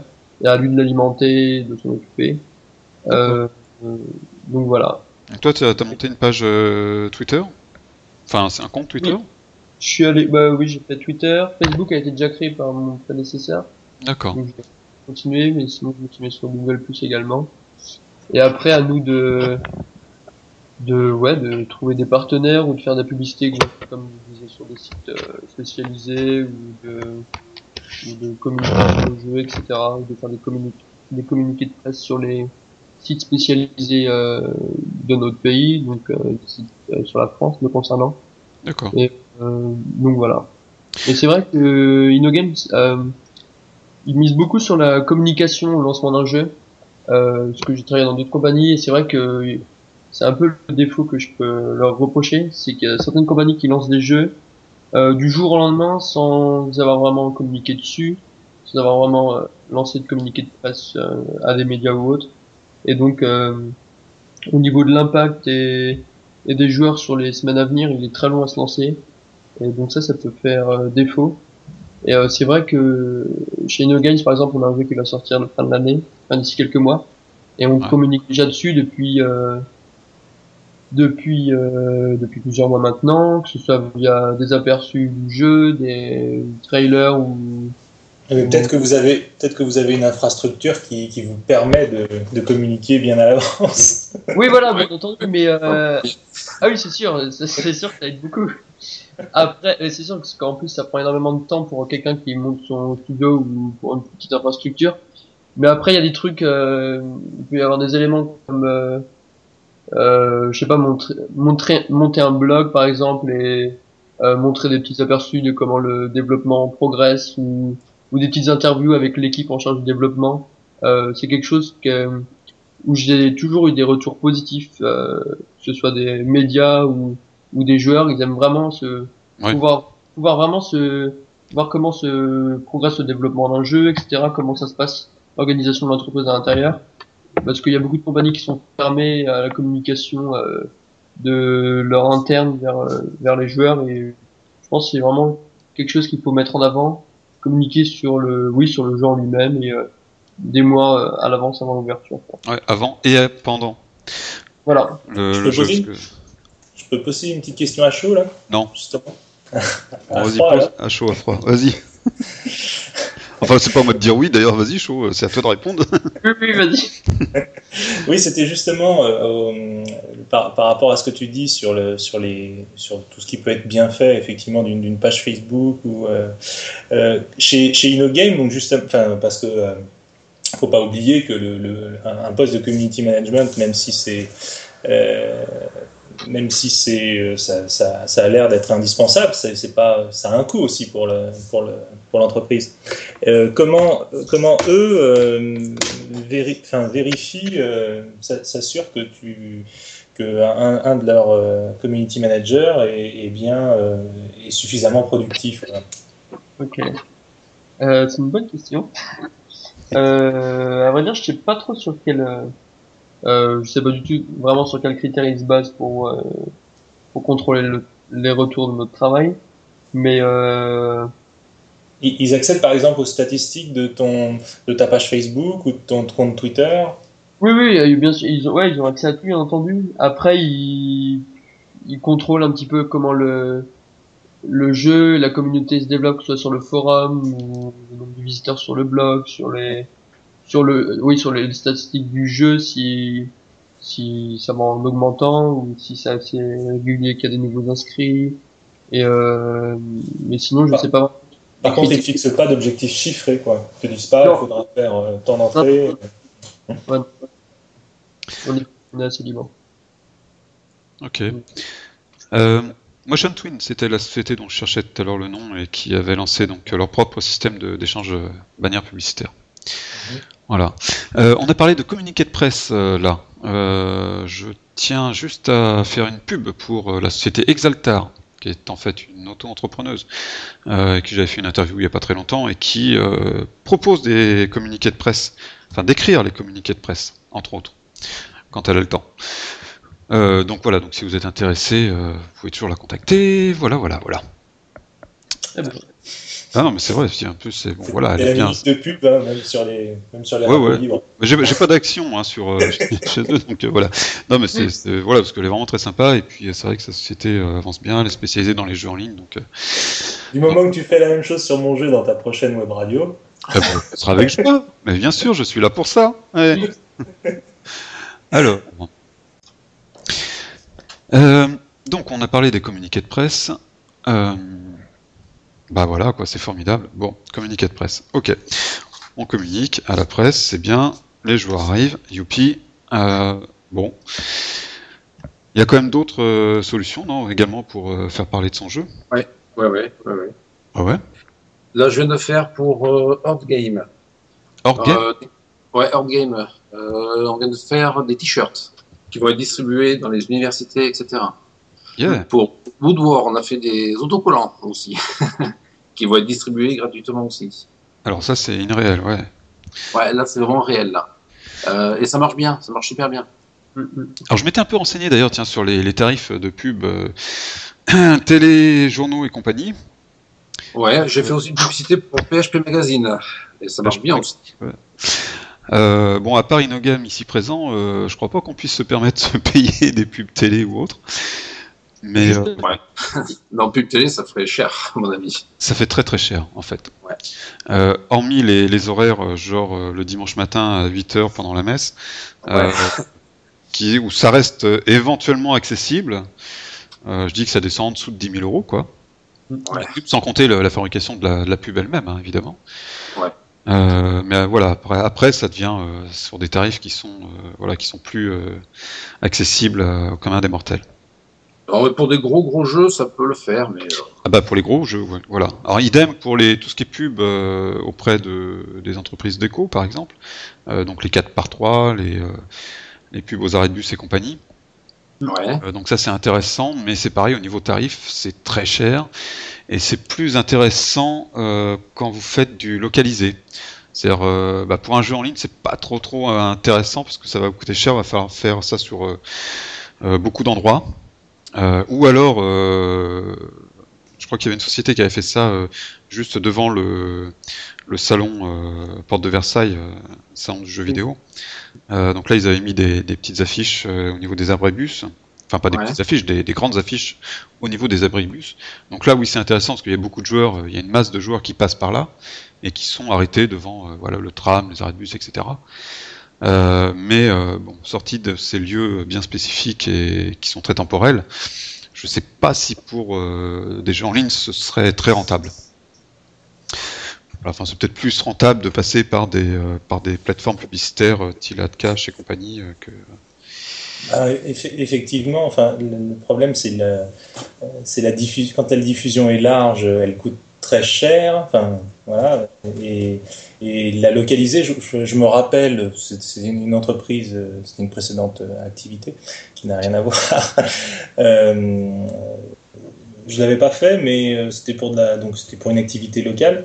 et à lui de l'alimenter, de s'en occuper. Euh, euh, donc voilà. Donc toi, tu as, monté une page euh, Twitter? Enfin, c'est un compte Twitter? Oui. Je suis allé, bah oui, j'ai fait Twitter. Facebook a été déjà créé par mon prédécesseur. D'accord. Donc je vais continuer, mais sinon je vais continuer sur Google Plus également. Et après, à nous de, de, ouais, de trouver des partenaires ou de faire des publicités, comme je disais, sur des sites euh, spécialisés ou de, ou de communiquer sur le jeu, etc. Ou de faire des, communi- des communiqués de presse sur les sites spécialisés euh, de notre pays, donc euh, sites, euh, sur la France, me concernant. D'accord. Euh, donc voilà. Et c'est vrai que InnoGames, euh, ils misent beaucoup sur la communication au lancement d'un jeu. Euh, parce que j'ai travaillé dans d'autres compagnies et c'est vrai que c'est un peu le défaut que je peux leur reprocher, c'est qu'il y a certaines compagnies qui lancent des jeux euh, du jour au lendemain sans avoir vraiment communiqué dessus, sans avoir vraiment euh, lancé de communiqué de presse euh, à des médias ou autres. Et donc euh, au niveau de l'impact et, et des joueurs sur les semaines à venir, il est très long à se lancer. Et donc ça, ça peut faire euh, défaut. Et euh, c'est vrai que chez InnoGames, par exemple, on a un jeu qui va sortir à la fin de l'année, enfin d'ici quelques mois, et on Ouais. communique déjà dessus depuis euh, depuis euh, depuis plusieurs mois maintenant, que ce soit via des aperçus du jeu, des trailers ou Peut-être que vous avez peut-être que vous avez une infrastructure qui, qui vous permet de, de communiquer bien à l'avance. Oui, voilà, bien entendu, mais euh... ah oui, c'est sûr, c'est sûr que ça aide beaucoup. Après, euh, c'est sûr que- qu'en plus, ça prend énormément de temps pour quelqu'un qui monte son studio ou pour une petite infrastructure. Mais après, il y a des trucs, euh, il peut y avoir des éléments comme, euh, je sais pas, montrer, montrer, monter un blog par exemple et montrer des petits aperçus de comment le développement progresse ou, ou des petites interviews avec l'équipe en charge du développement. Euh, c'est quelque chose que, où j'ai toujours eu des retours positifs, euh, que ce soit des médias ou, ou des joueurs, ils aiment vraiment se Ouais. pouvoir pouvoir vraiment se voir comment se progresse le développement d'un jeu, etc. Comment ça se passe l'organisation de l'entreprise à l'intérieur, parce qu'il y a beaucoup de compagnies qui sont fermées à la communication euh, de leur interne vers euh, vers les joueurs et je pense que c'est vraiment quelque chose qu'il faut mettre en avant, communiquer sur le oui sur le en lui-même et euh, des mois euh, à l'avance avant l'ouverture. Ouais, avant et euh, pendant Voilà. le, Je le peux jeu. poser parce que- Je peux poser une petite question à chaud là? Non. Justement. Bon, À Vas-y, froid, pose alors. à chaud, à froid. Vas-y. Enfin, c'est pas à moi de dire oui, d'ailleurs, vas-y, chaud, c'est à toi de répondre. Oui, oui, vas-y. Oui, c'était justement euh, euh, par, par rapport à ce que tu dis sur, le, sur, les, sur tout ce qui peut être bien fait, effectivement, d'une d'une page Facebook ou euh, euh, chez, chez InnoGame, donc juste, enfin, parce que euh, faut pas oublier que le, le- un, un poste de community management, même si c'est euh, même si c'est euh, ça, a l'air d'être indispensable, c'est pas ça a un coût aussi pour le pour le pour l'entreprise. Euh, comment comment eux euh, véri- vérifient euh, s'a- s'assurent que tu que un, de leurs community managers est, bien est suffisamment productif. Ok. C'est une bonne question. À vrai dire, je sais pas trop sur quel, euh, je sais pas du tout vraiment sur quel critère ils se basent pour euh, pour contrôler le- les retours de notre travail. Mais euh, Ils ils accèdent par exemple aux statistiques de ton de ta page Facebook ou de ton compte Twitter? oui, oui, bien sûr, ils ont, ouais, ils ont accès à tout, bien entendu. Après, ils ils contrôlent un petit peu comment le le jeu, la communauté se développe, que ce soit sur le forum ou le nombre de visiteurs sur le blog, sur les, sur le, oui, sur les statistiques du jeu, si, si ça va en augmentant ou si c'est assez régulier qu'il y a des nouveaux inscrits. Et euh, mais sinon, je Bah. sais pas. Par contre, ils ne fixent pas d'objectifs chiffrés, quoi. Ils te disent pas, il faudra faire euh, tant d'entrées. Ouais. On est, on est assez libre. Ok. Euh, Motion Twin, c'était la société dont je cherchais tout à l'heure le nom et qui avait lancé donc leur propre système de- d'échange euh, bannières publicitaires. Voilà. Euh, on a parlé de communiqué de presse euh, là. Euh, je tiens juste à faire une pub pour la société Exaltar, qui est en fait une auto-entrepreneuse, euh, qui j'avais fait une interview il n'y a pas très longtemps et qui propose des communiqués de presse, enfin d'écrire les communiqués de presse, entre autres, quand elle a le temps. Donc voilà, donc si vous êtes intéressé, vous pouvez toujours la contacter. Voilà, voilà, voilà. Ah non, mais c'est vrai, si, un peu, c'est bon, voilà, elle est bien. de pub, hein, même sur les, même sur les Ouais, ouais. libres. J'ai pas d'action hein, sur euh, chez eux, donc euh, voilà. Non, mais c'est c'est- voilà parce qu'elle est vraiment très sympa et puis euh, c'est vrai que sa société euh, avance bien, elle est spécialisée dans les jeux en ligne, donc Du moment que tu fais la même chose sur mon jeu dans ta prochaine web radio, eh ben, elle sera avec joie. Mais bien sûr, je suis là pour ça. Ouais. Alors, Euh, donc on a parlé des communiqués de presse. Euh, bah voilà, quoi, c'est formidable. Bon, communiqué de presse. Ok, on communique à la presse, c'est bien. Les joueurs arrivent, youpi. Euh, bon, il y a quand même d'autres euh, solutions, non, également pour euh, faire parler de son jeu? Ouais, ouais, ouais, ouais. Ah ouais? Là, je viens de faire pour Horde Game. Hors game? Ouais, Horde Game. On vient de faire des t-shirts qui vont être distribués dans les universités, etc. Yeah. Pour Wood War, on a fait des autocollants aussi, qui vont être distribués gratuitement aussi. Alors ça c'est irréel, ouais. Ouais, là, c'est vraiment réel, là. Euh, et ça marche bien, ça marche super bien. Alors je m'étais un peu renseigné d'ailleurs tiens sur les, les tarifs de pub euh, télé, journaux et compagnie. Ouais, j'ai fait aussi une publicité pour PHP Magazine. Et ça marche bien aussi. Euh, bon, à part Inogam ici présent, euh, je crois pas qu'on puisse se permettre de payer des pubs télé ou autres. Mais euh, Dans pub télé, ça ferait cher, à mon avis. ça fait très très cher en fait. Ouais. Euh, hormis les, les horaires, euh, genre euh, le dimanche matin à 8h pendant la messe, euh, qui, où ça reste éventuellement accessible, euh, je dis que ça descend en dessous de 10 000 euros quoi. Ouais. Sans compter le- la fabrication de la, de la pub elle-même, hein, évidemment. Ouais. Euh, mais euh, voilà, après, après ça devient euh, sur des tarifs qui sont, euh, voilà, qui sont plus euh, accessibles euh, au commun des mortels. Alors, pour des gros gros jeux, ça peut le faire, mais euh, Ah bah pour les gros jeux, ouais, voilà. Alors idem pour les tout ce qui est pub euh, auprès de des entreprises déco par exemple, Euh, donc les 4 par 3 les les pubs aux arrêts de bus et compagnie. ouais. Donc ça c'est intéressant, mais c'est pareil au niveau tarif, c'est très cher et c'est plus intéressant quand vous faites du localisé. C'est-à-dire euh, bah, pour un jeu en ligne, c'est pas trop trop euh, intéressant parce que ça va vous coûter cher, va falloir faire ça sur euh, beaucoup d'endroits. Euh, ou alors, euh, je crois qu'il y avait une société qui avait fait ça euh, juste devant le, le salon euh, Porte de Versailles, euh, salon du jeu vidéo. Euh, donc là, ils avaient mis des, des petites affiches euh, au niveau des abrébus Enfin, pas des Ouais. petites affiches, des, des grandes affiches au niveau des abribus. Donc là, oui, c'est intéressant parce qu'il y a beaucoup de joueurs, il y a une masse de joueurs qui passent par là et qui sont arrêtés devant euh, voilà, le tram, les arrêts de bus, etc. Euh, mais euh, bon, sortis de ces lieux bien spécifiques et qui sont très temporels, je sais pas si pour euh, des jeux en ligne ce serait très rentable. Enfin, c'est peut-être plus rentable de passer par des, euh, par des plateformes publicitaires style Adcash et compagnie que. Ah, eff- effectivement, enfin, le problème, c'est diffusion. Quand la diffusion est large, elle coûte très cher. Enfin, voilà. Et la localiser, je, je- je me rappelle, c'est c'est une entreprise, euh, c'était une précédente euh, activité qui n'a rien à voir. Euh, je l'avais pas fait, mais euh, c'était pour de la, donc c'était pour une activité locale.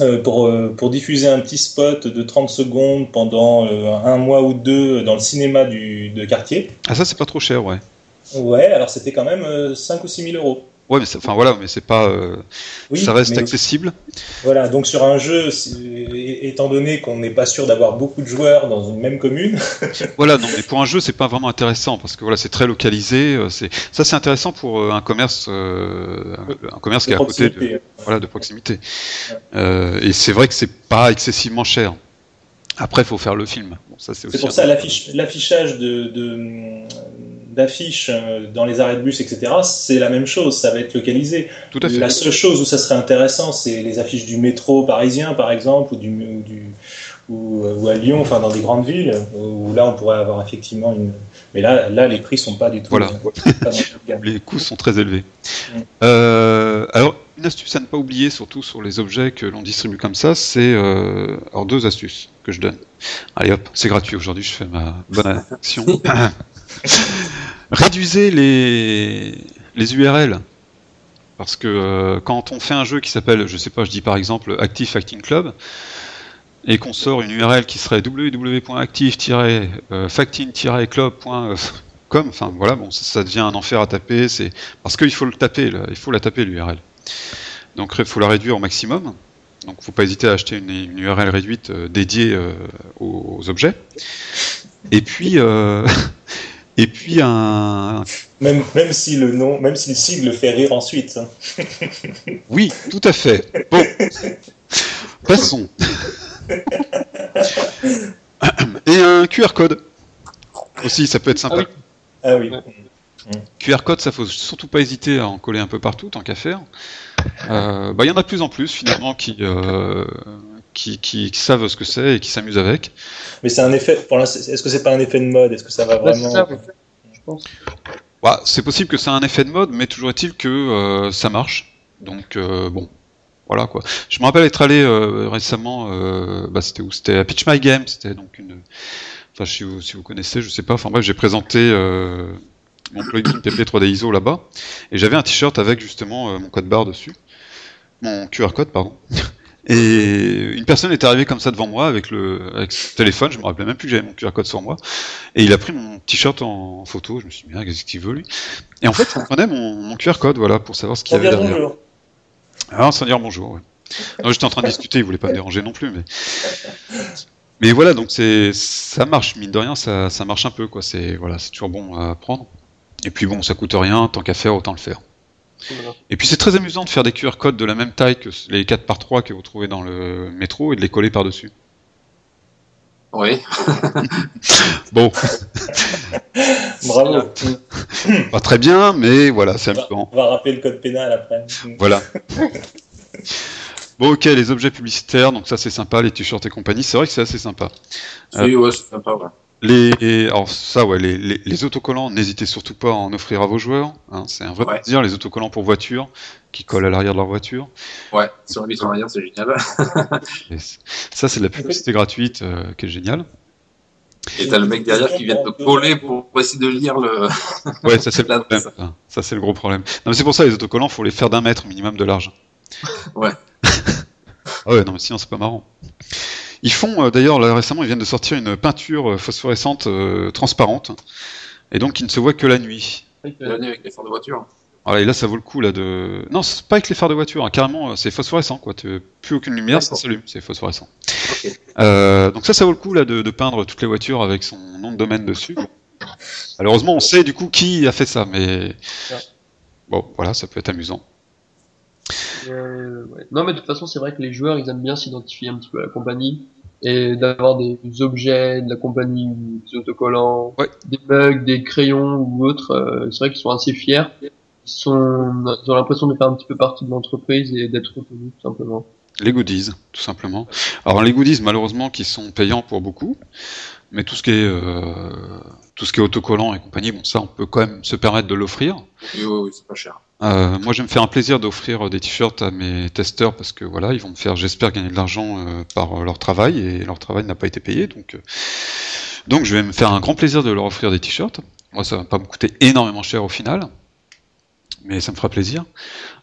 Euh, pour, euh, pour diffuser un petit spot de 30 secondes pendant euh, un mois ou deux dans le cinéma du, de quartier. Ah, ça, c'est pas trop cher, ouais. Ouais, alors c'était quand même euh, 5 ou 6 000 euros. Ouais, mais enfin voilà, mais c'est pas. euh, Oui, ça reste mais- accessible. Voilà, donc sur un jeu, étant donné qu'on n'est pas sûr d'avoir beaucoup de joueurs dans une même commune, Voilà, non, mais pour un jeu, c'est pas vraiment intéressant parce que voilà, c'est très localisé. euh, C'est ça, c'est intéressant pour euh, un commerce, euh, un, commerce qui est à côté de, proximité. voilà, de proximité. Euh, et c'est vrai que c'est pas excessivement cher. Après, il faut faire le film. Bon, ça, c'est pour un ça l'affichage de, de- d'affiches euh, dans les arrêts de bus, etc., c'est la même chose, ça va être localisé. Tout à fait. La seule chose où ça serait intéressant, c'est les affiches du métro parisien, par exemple, ou, du, ou, du- ou, euh, ou à Lyon, enfin dans des grandes villes, où là on pourrait avoir effectivement une. Mais là, là les prix sont pas du tout. Voilà. Les coûts sont très élevés. Mm. Euh, alors, une astuce à ne pas oublier, surtout sur les objets que l'on distribue comme ça, c'est euh, alors deux astuces que je donne. Allez hop, c'est gratuit aujourd'hui, je fais ma bonne action. Réduisez les les URL. Parce que euh, quand on fait un jeu qui s'appelle, je sais pas, je dis par exemple Active Acting Club, et qu'on sort une URL qui serait www.active-facting-club.com, enfin voilà, bon, ça, devient un enfer à taper, c'est parce qu'il faut le taper, il faut la taper l'URL. Donc il faut la réduire au maximum. Donc faut pas hésiter à acheter une, URL réduite euh, dédiée euh, aux, aux objets. Et puis et puis un Même, même si le nom, même si le sigle fait rire ensuite. hein. oui, tout à fait. Bon, passons. Et un QR code aussi, ça peut être sympa. Ah oui. Ah oui. QR code, ça faut surtout pas hésiter à en coller un peu partout, tant qu'à faire. Euh, bah, il y en a de plus en plus finalement qui, euh, qui, qui, qui savent ce que c'est et qui s'amusent avec. Mais c'est un effet. Est-ce que c'est pas un effet de mode? Est-ce que ça va vraiment ça, ouais. Je pense. Bah, c'est possible que ça a un effet de mode, mais toujours est-il que euh, ça marche. Donc euh, bon, voilà quoi. Je me rappelle être allé euh, récemment, euh, bah, c'était où? C'était à Pitch My Game. C'était donc une. Enfin, si vous, si vous connaissez, je sais pas. Enfin bref, j'ai présenté euh, mon plugin PP 3D ISO là-bas, et j'avais un t-shirt avec justement euh, mon code barre dessus, mon QR code pardon. Et une personne est arrivée comme ça devant moi avec le avec ce téléphone, je me rappelais même plus que j'avais mon QR code sur moi, et il a pris mon t-shirt en photo. Je me suis dit, qu'est-ce qu'il veut lui? Et en fait, il prenait mon, mon QR code, voilà, pour savoir ce qu'il y avait derrière. bonjour. Ah, sans dire bonjour. Ouais. Non, j'étais en train de discuter, il voulait pas me déranger non plus, mais mais voilà, donc c'est ça marche mine de rien, ça, ça marche un peu quoi. C'est voilà, c'est toujours bon à prendre. Et puis bon, ça coûte rien, tant qu'à faire, autant le faire. Voilà. Et puis c'est très amusant de faire des QR codes de la même taille que les 4 par 3 que vous trouvez dans le métro et de les coller par-dessus. Oui. Bon, Bravo. pas très bien, mais voilà, c'est amusant. On va rappeler le code pénal après. Voilà. Bon, ok, les objets publicitaires, donc ça c'est sympa, les t-shirts et compagnie, c'est vrai que c'est assez sympa. Oui, ouais, c'est sympa. Ouais. Les, alors ça, ouais, les, les, les autocollants, n'hésitez surtout pas à en offrir à vos joueurs. hein, c'est un vrai Ouais. plaisir, les autocollants pour voiture, qui collent à l'arrière de leur voiture. Ouais, sur la en arrière, c'est génial. Ça, c'est de la publicité gratuite euh, qui est géniale. Et t'as le mec derrière qui vient te coller pour essayer de lire le. Ouais, ça c'est le problème. ça. Ça, Ça, c'est le gros problème. Non, mais c'est pour ça les autocollants, faut les faire d'un mètre minimum de large. Ouais. ah ouais, non, mais sinon c'est pas marrant. Ils font euh, d'ailleurs là récemment, ils viennent de sortir une peinture euh, phosphorescente euh, transparente, et donc qui ne se voit que la nuit. Venez avec les phares de voiture. Voilà, et là, ça vaut le coup là de. Non, c'est pas avec les phares de voiture, hein, carrément, c'est phosphorescent quoi. Plus aucune lumière, ça s'allume, c'est phosphorescent. Euh, donc ça, ça vaut le coup là de, de peindre toutes les voitures avec son nom de domaine dessus. Malheureusement, on sait du coup qui a fait ça, mais bon, voilà, ça peut être amusant. Euh, ouais. Non, mais de toute façon, c'est vrai que les joueurs, ils aiment bien s'identifier un petit peu à la compagnie et d'avoir des objets de la compagnie, ou des autocollants, Ouais. des mugs, des crayons ou autres. euh, c'est vrai qu'ils sont assez fiers. Ils, sont, ils ont l'impression de faire un petit peu partie de l'entreprise et d'être reconnus, tout simplement. Les goodies, tout simplement. Alors les goodies, malheureusement, qui sont payants pour beaucoup, mais tout ce qui est euh, tout ce qui est autocollant et compagnie, bon, ça, on peut quand même se permettre de l'offrir. Oui, oui, oui, c'est pas cher. Euh, moi, je vais me faire un plaisir d'offrir des t-shirts à mes testeurs parce que voilà, ils vont me faire, j'espère, gagner de l'argent euh, par leur travail et leur travail n'a pas été payé, donc euh, donc je vais me faire un grand plaisir de leur offrir des t-shirts. Moi, ça va pas me coûter énormément cher au final, mais ça me fera plaisir.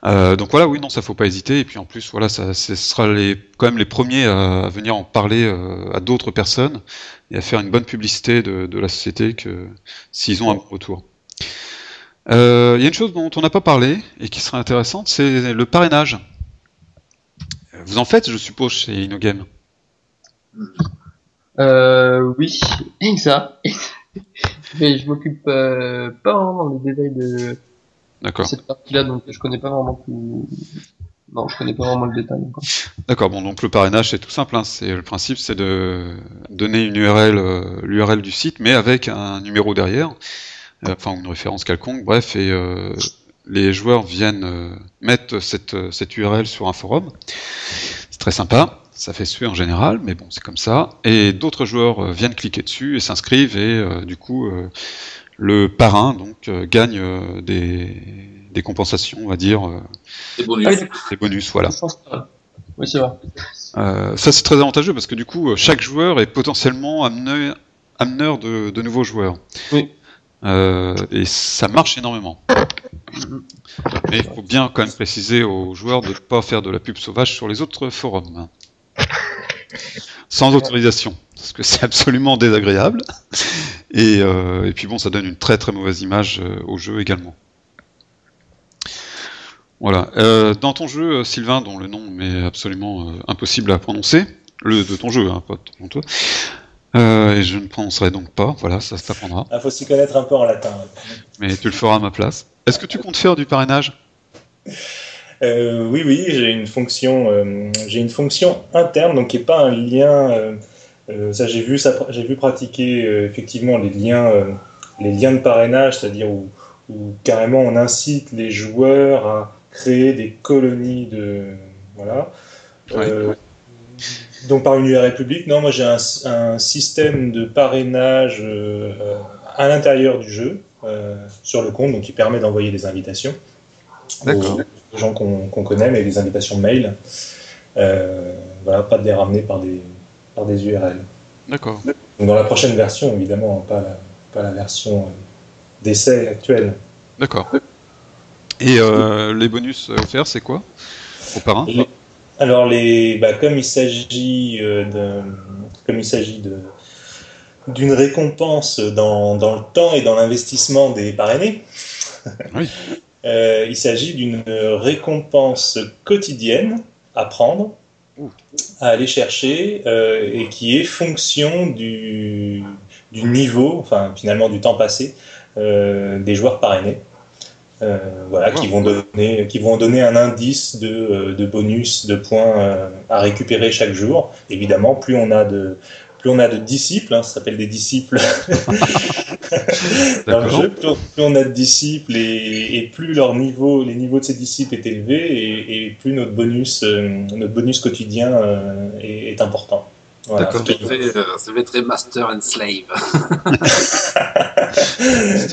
Euh, donc voilà, oui, non, ça faut pas hésiter. Et puis en plus, voilà, ça, ce sera les, quand même les premiers à, venir en parler euh, à d'autres personnes et à faire une bonne publicité de, de la société que s'ils ont un bon Euh, Il y a une chose dont on n'a pas parlé et qui serait intéressante, c'est le parrainage. Vous en faites, je suppose, chez InnoGame. Euh, oui, et ça. mais je m'occupe euh, pas vraiment les détails de cette partie-là, donc je connais pas vraiment tout. Non, je connais pas vraiment le détail. D'accord, bon, donc le parrainage, c'est tout simple. Hein, c'est le principe, c'est de donner une URL, euh, l'URL du site, mais avec un numéro derrière, euh, enfin ou une référence quelconque. Bref, et euh, les joueurs viennent euh, mettre cette, euh, cette URL sur un forum. C'est très sympa. Ça fait suer en général, mais bon, c'est comme ça. Et d'autres joueurs euh, viennent cliquer dessus et s'inscrivent, et euh, du coup, euh, le parrain donc euh, gagne euh, des, des compensations, on va dire, euh, C'est bonus. Des bonus, voilà. Oui, c'est vrai. Euh, ça c'est très avantageux parce que du coup chaque joueur est potentiellement amené- ameneur de, de nouveaux joueurs. Oui. Euh, et ça marche énormément. Mais il faut bien quand même préciser aux joueurs de ne pas faire de la pub sauvage sur les autres forums. Sans autorisation. Parce que c'est absolument désagréable. Et, euh, puis bon, ça donne une très très mauvaise image euh, au jeu également. Voilà. Dans ton jeu, Sylvain, dont le nom m'est absolument impossible à prononcer, le de ton jeu, hein, pas de ton toi, euh, et je ne prononcerai donc pas, voilà, ça s'apprendra, Il faut s'y connaître un peu en latin. mais tu le feras à ma place. Est-ce que tu comptes faire du parrainage? Euh, oui, oui, j'ai une fonction, euh, j'ai une fonction interne, donc qui n'est pas un lien. ça, j'ai vu, ça, j'ai vu pratiquer effectivement les liens, les liens de parrainage, c'est-à-dire où, où carrément on incite les joueurs à créer des colonies de, voilà. Euh, Donc par une URL publique, non, moi j'ai un, un système de parrainage euh, à l'intérieur du jeu, euh, sur le compte, donc qui permet d'envoyer des invitations D'accord. aux, aux gens qu'on connaît, mais des invitations mail. Euh, voilà, pas de les ramener par des, par des URL. D'accord. Dans la prochaine version, évidemment, pas la, pas la version d'essai actuelle. D'accord. Et les bonus offerts, c'est quoi Au parrain Les- Alors, les, bah, comme il s'agit euh, de, comme il s'agit de d'une récompense dans, dans le temps et dans l'investissement des parrainés, Oui. euh, il s'agit d'une récompense quotidienne à prendre, Ouh. à aller chercher, euh, et qui est fonction du, du niveau, enfin finalement du temps passé euh, des joueurs parrainés. Euh, voilà, qui vont donner, qui vont donner un indice de, euh, de bonus, de points euh, à récupérer chaque jour. Évidemment, plus on a de, plus on a de disciples, hein, ça s'appelle des disciples dans le jeu, plus on, plus on a de disciples et, et plus leur niveau, les niveaux de ces disciples est élevé et, et plus notre bonus, euh, notre bonus quotidien euh, est, est important. Voilà. D'accord. Ça très Master and Slave.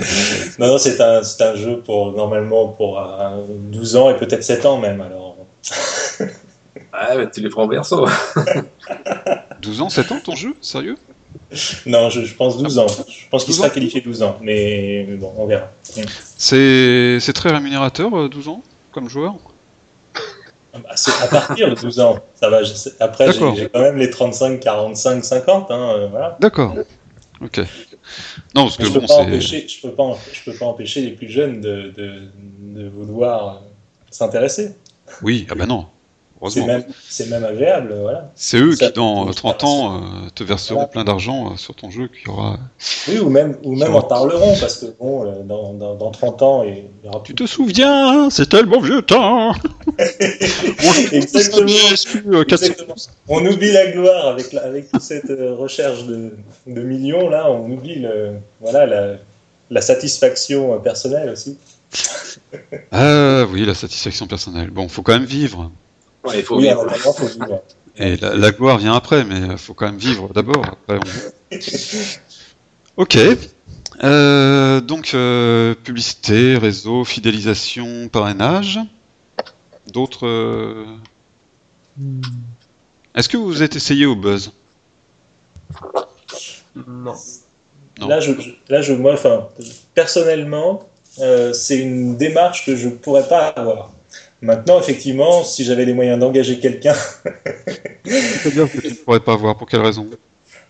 non, non, c'est un, c'est un jeu pour normalement pour euh, 12 ans et peut-être 7 ans même. Alors, Ouais, mais tu les prends en verso. 12 ans, 7 ans ton jeu Sérieux? Non, je, je pense 12 ans. Je pense qu'il 12 sera qualifié 12 ans, mais, mais bon, on verra. C'est c'est très rémunérateur, euh, 12 ans, comme joueur? Ah bah, C'est à partir de 12 ans. Ça va. je après, j'ai quand même les 35, 45, 50. Hein, euh, voilà. D'accord. Ok. Non, parce que je bon, empêcher, je peux pas, je peux pas empêcher les plus jeunes de, de, de vouloir s'intéresser. Oui, ah bah non. Heureusement. même, c'est même agréable, voilà. C'est eux Ça- qui, dans euh, 30 ans, euh, te verseront Voilà. plein d'argent euh, sur ton jeu qui aura. Oui, ou même, ou même en parleront, parce que bon, euh, dans, dans, dans 30 ans, il y aura Tu te souviens C'était le bon vieux temps Exactement. Euh, 400. Exactement. On oublie la gloire avec, la- avec toute cette euh, recherche de, de millions, là, on oublie le, voilà, la, la satisfaction euh, personnelle aussi. Ah oui, la satisfaction personnelle. Bon, faut quand même vivre. Ouais, il faut Oui, vivre. en attendant, faut vivre. Et la, la gloire vient après, mais faut quand même vivre d'abord. On- Ok. Euh, donc, euh, publicité, réseau, fidélisation, parrainage. D'autres. euh, Est-ce que vous êtes essayé au buzz? Non. Non. Là, je, là, je, moi, enfin, personnellement, euh, c'est une démarche que je ne pourrais pas avoir. Maintenant, effectivement, si j'avais les moyens d'engager quelqu'un, C'est-à-dire que tu ne pourrais pas voir. Pour quelle raison?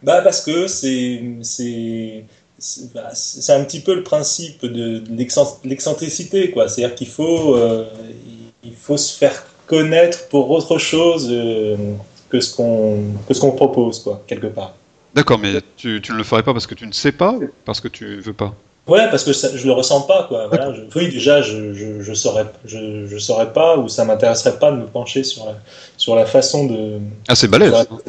Bah parce que c'est c'est c'est bah, un petit peu le principe de, de l'excen- l'excentricité, quoi. C'est-à-dire qu'il faut euh, il faut se faire connaître pour autre chose euh, que ce qu'on que ce qu'on propose, quoi, quelque part. D'accord, mais tu, tu ne le ferais pas parce que tu ne sais pas ou parce que tu veux pas? Ouais, parce que ça, je le ressens pas, quoi. Voilà, je- oui, déjà, je, je, je saurais, je, je saurais pas ou ça m'intéresserait pas de me pencher sur la, sur la façon de. Ah, c'est balèze. la- hein.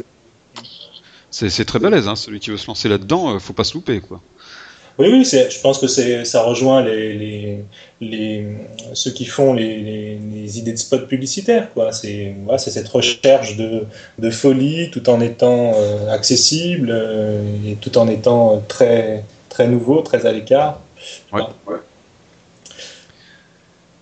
C'est très balèze, hein. celui qui veut se lancer là-dedans, euh, faut pas se louper, quoi. Oui, oui, je pense que ça rejoint les, les, les, ceux qui font les, idées de spots publicitaires, quoi. C'est, voilà, c'est cette recherche de, de folie tout en étant euh, accessible euh, et tout en étant très, très nouveau, très à l'écart. Ouais.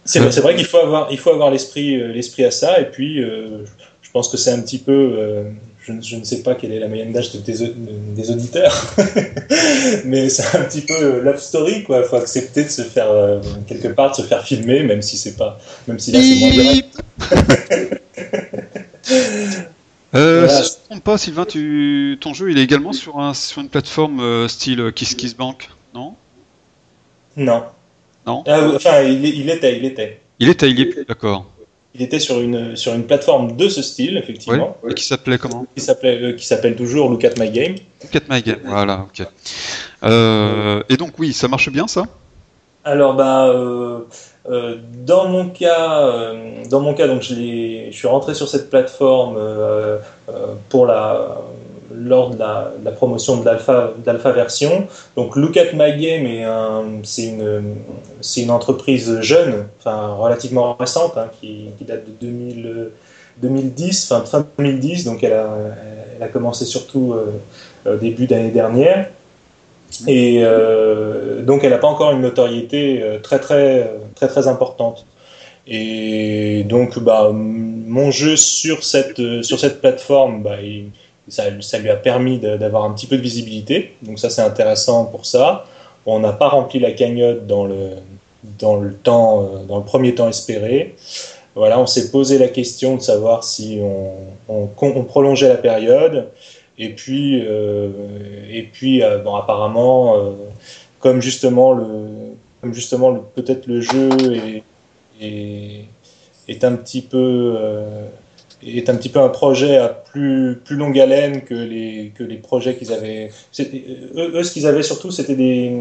C'est, vrai- c'est vrai qu'il faut avoir, il faut avoir l'esprit, euh, l'esprit à ça, et puis euh, je pense que c'est un petit peu, euh, je, ne- je ne sais pas quelle est la moyenne d'âge de tes au- des auditeurs, mais c'est un petit peu love story, quoi. Il faut accepter de se faire, euh, quelque part, de se faire filmer, même si c'est pas, même si là c'est moins direct. Euh, Voilà. Si je ne me trompe pas, Sylvain, tu... ton jeu il est également sur, un, sur une plateforme euh, style KissKissBank, non? Non. Non? Ah, enfin, il, était, il était. Il était, il est plus, d'accord. Il était sur une, sur une plateforme de ce style, effectivement, Et qui s'appelait comment? Qui s'appelait, euh, qui s'appelle toujours Look at My Game. Look at my game, voilà, ok. Euh, et donc oui, ça marche bien ça? Alors bah euh, dans mon cas, euh, dans mon cas donc je, je suis rentré sur cette plateforme euh, euh, pour la lors de la, de la promotion de l'alpha version. Donc Look at My Game est un c'est une c'est une entreprise jeune, enfin relativement récente hein, qui, qui date de 2000 euh, 2010, fin, fin 2010, donc elle a, elle a commencé surtout euh, euh, début d'année dernière. Et euh, donc elle n'a pas encore une notoriété euh, très très très très importante. Et donc bah mon jeu sur cette euh, sur cette plateforme, bah, ça, ça lui a permis d'avoir un petit peu de visibilité. Donc ça c'est intéressant pour ça. On n'a pas rempli la cagnotte dans le dans le temps dans le premier temps espéré. Voilà, on s'est posé la question de savoir si on prolongeait la période. Et puis, euh, et puis euh, bon, apparemment, euh, comme justement le, comme justement le, peut-être le jeu est, est, est un petit peu euh, est un petit peu un projet à plus plus longue haleine que les que les projets qu'ils avaient. Eux, eux, ce qu'ils avaient surtout, c'était des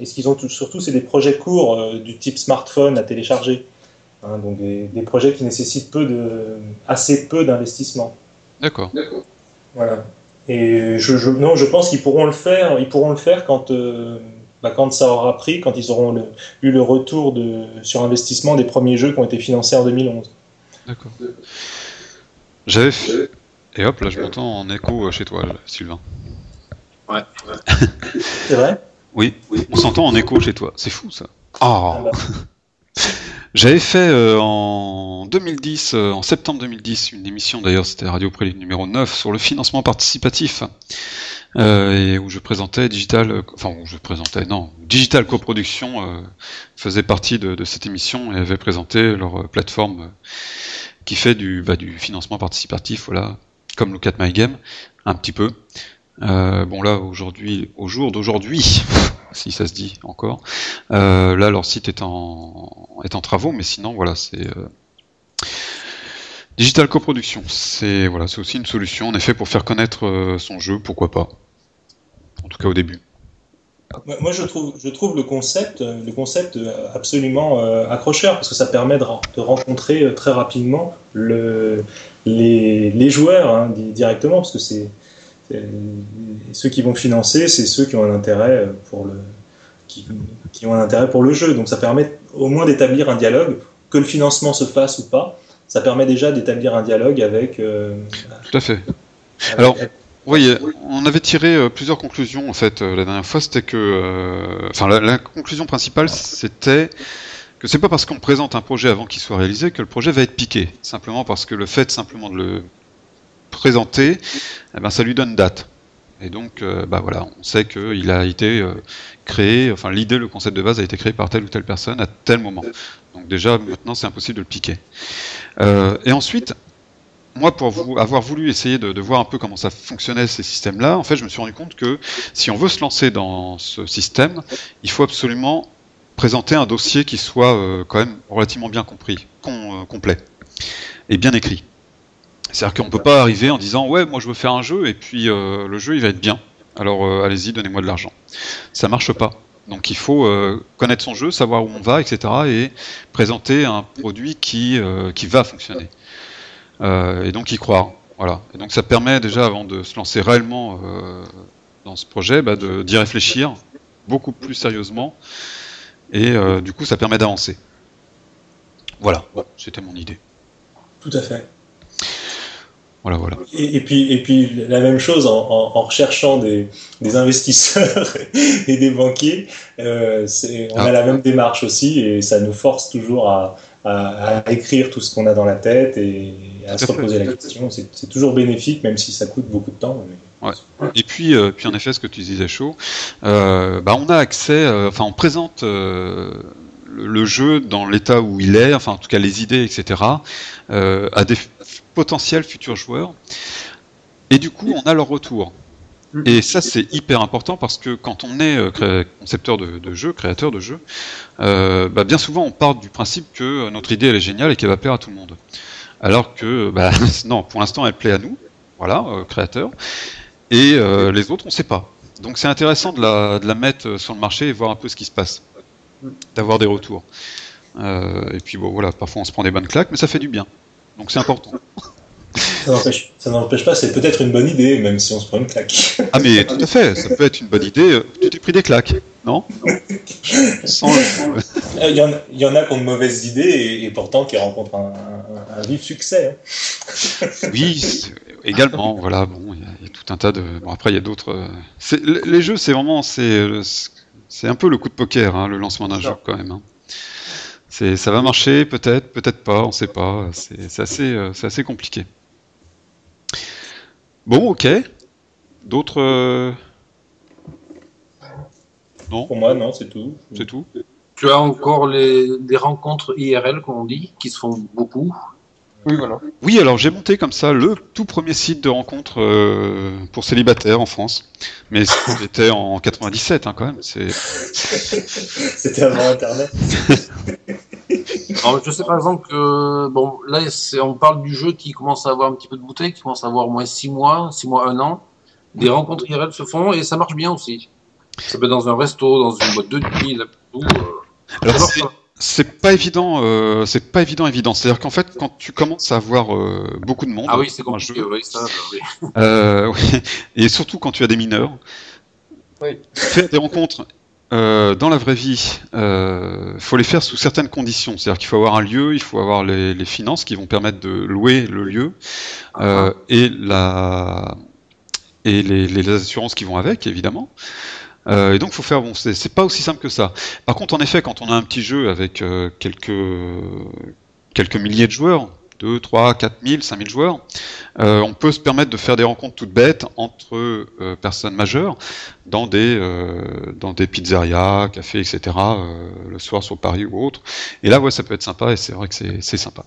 et ce qu'ils ont tout- surtout, c'est des projets courts euh, du type smartphone à télécharger. Hein, donc des, des projets qui nécessitent peu de assez peu d'investissement. D'accord. Voilà. Et je, je, non, je pense qu'ils pourront le faire. Ils pourront le faire quand, euh, bah, quand ça aura pris, quand ils auront le- eu le retour de, sur investissement des premiers jeux qui ont été financés en 2011. D'accord. J'avais fait... Et hop, là je m'entends en écho euh, chez toi, Sylvain. Ouais. C'est vrai? Oui, on s'entend en écho chez toi. C'est fou ça. Ah Oh bah, J'avais fait euh, en 2010, euh, en septembre 2010, une émission d'ailleurs, c'était Radio Prélude numéro 9, sur le financement participatif, euh, et où je présentais Digital, euh, enfin où je présentais, non, Digital Coproduction euh, faisait partie de, de cette émission et avait présenté leur euh, plateforme qui fait du, bah, du financement participatif, voilà, comme Look at My Game, un petit peu. Euh, bon là aujourd'hui, au jour d'aujourd'hui, si ça se dit encore, euh, là leur site est en est en travaux, mais sinon voilà c'est euh, Digital coproduction, c'est voilà, c'est aussi une solution en effet pour faire connaître euh, son jeu, pourquoi pas. En tout cas au début. Moi, je trouve, je trouve le concept, le concept absolument accrocheur parce que ça permet de, ren- de rencontrer très rapidement le, les, les joueurs hein, di- directement parce que c'est c'est- ceux qui vont financer, c'est ceux qui ont un intérêt euh, pour le qui, qui ont un intérêt pour le jeu. Donc ça permet au moins d'établir un dialogue, que le financement se fasse ou pas. Ça permet déjà d'établir un dialogue avec. euh, Tout à fait. avec- Alors, Oui, on avait tiré euh, plusieurs conclusions en fait la dernière fois. C'était que, euh, enfin, la, la conclusion principale, c'était que c'est pas parce qu'on présente un projet avant qu'il soit réalisé que le projet va être piqué. Simplement parce que le fait simplement de le présenter, eh ben, ça lui donne date. Et donc, euh, bah voilà, on sait qu'il a été euh, créé, enfin l'idée, le concept de base a été créé par telle ou telle personne à tel moment. Donc déjà, maintenant, c'est impossible de le piquer. Euh, et ensuite, moi, pour avoir voulu essayer de, voir un peu comment ça fonctionnait ces systèmes-là, en fait, je me suis rendu compte que si on veut se lancer dans ce système, il faut absolument présenter un dossier qui soit quand même relativement bien compris, com- complet et bien écrit. C'est-à-dire qu'on peut pas arriver en disant ouais, moi je veux faire un jeu et puis euh, le jeu il va être bien. Alors euh, allez-y, donnez-moi de l'argent. Ça marche pas. Donc il faut euh, connaître son jeu, savoir où on va, etc. et présenter un produit qui qui va fonctionner. Et donc y croire. Voilà. Et donc ça permet déjà avant de se lancer réellement dans ce projet, bah, d'y réfléchir beaucoup plus sérieusement. Et du coup, ça permet d'avancer. Voilà. C'était mon idée. Tout à fait. Voilà, voilà. Et, et puis, et puis la même chose en, en- en recherchant des, des investisseurs et des banquiers, euh, on Ah. a la même démarche aussi et ça nous force toujours à, à- à écrire tout ce qu'on a dans la tête et à Tout se reposer la question. C'est toujours bénéfique, même si ça coûte beaucoup de temps. mais- Et puis, euh, puis en effet, ce que tu disais chaud, euh, bah, on a accès, euh, enfin, on présente le, jeu dans l'état où il est, enfin, en tout cas, les idées, etc., à des potentiels futurs joueurs. Et du coup, on a leur retour. Et ça, c'est hyper important parce que quand on est euh, concepteur de, de jeu, créateur de jeu, euh, bah, bien souvent, on part du principe que notre idée, elle est géniale et qu'elle va plaire à tout le monde. Alors que, bah, non, pour l'instant, elle plaît à nous, voilà, euh, créateurs. Et euh, les autres, on sait pas. Donc c'est intéressant de la, de la mettre sur le marché et voir un peu ce qui se passe, d'avoir des retours. Et puis bon, voilà, parfois on se prend des bonnes claques, mais ça fait du bien. Donc c'est important. Ça n'empêche- pas, c'est peut-être une bonne idée, même si on se prend une claque. Ah mais tout à fait, ça peut être une bonne idée. Tu t'es pris des claques, non? Sans- Euh, Il y, en a- il y en a qui ont de mauvaises idées et, et pourtant qui rencontrent un, un- un vif succès. hein. Oui, également, voilà, bon, il y, a- il y a tout un tas de... Bon, après, il y a d'autres... euh, Les jeux, c'est vraiment... C'est c'est un peu le coup de poker, hein, le lancement d'un jeu, quand même. hein. C'est- Ça va marcher, peut-être, peut-être pas, on sait pas. C'est c'est assez, euh, c'est assez compliqué. Bon, ok. D'autres... euh, Non, Pour moi, non, c'est tout. c'est tout? Tu as encore les, les rencontres IRL, comme on dit, qui se font beaucoup. Oui, voilà. Oui, alors j'ai monté comme ça le tout premier site de rencontre euh, pour célibataires en France. Mais c'était en 97 hein, quand même. C'est C'était avant Internet. Alors, je sais par exemple que, bon, là, on parle du jeu qui commence à avoir un petit peu de bouteille, qui commence à avoir au moins 6 mois, 6 mois, 1 an. Des rencontres IRL se font et ça marche bien aussi. Ça peut être dans un resto, dans une boîte de nuit, là, tout. euh, alors c'est- pas évident. euh, c'est pas évident évident. C'est-à-dire qu'en fait, quand tu commences à avoir euh, beaucoup de monde, Ah oui, c'est compliqué, jeu, oui, ça, oui. euh, et surtout quand tu as des mineurs, Oui. faire des rencontres. Euh, dans la vraie vie, il faut les faire sous certaines conditions. C'est-à-dire qu'il faut avoir un lieu, il faut avoir les, les finances qui vont permettre de louer le lieu, euh, et la et les, les assurances qui vont avec, évidemment. Euh, et donc, faut faire. Bon, c'est pas aussi simple que ça. Par contre, en effet, quand on a un petit jeu avec euh, quelques quelques milliers de joueurs, 2, 3, 4 000, 5 000 joueurs, euh, on peut se permettre de faire des rencontres toutes bêtes entre euh, personnes majeures dans des euh, dans des pizzerias, cafés, etc. euh, le soir sur Paris ou autre. Et là, ouais, ça peut être sympa et c'est vrai que c'est c'est sympa.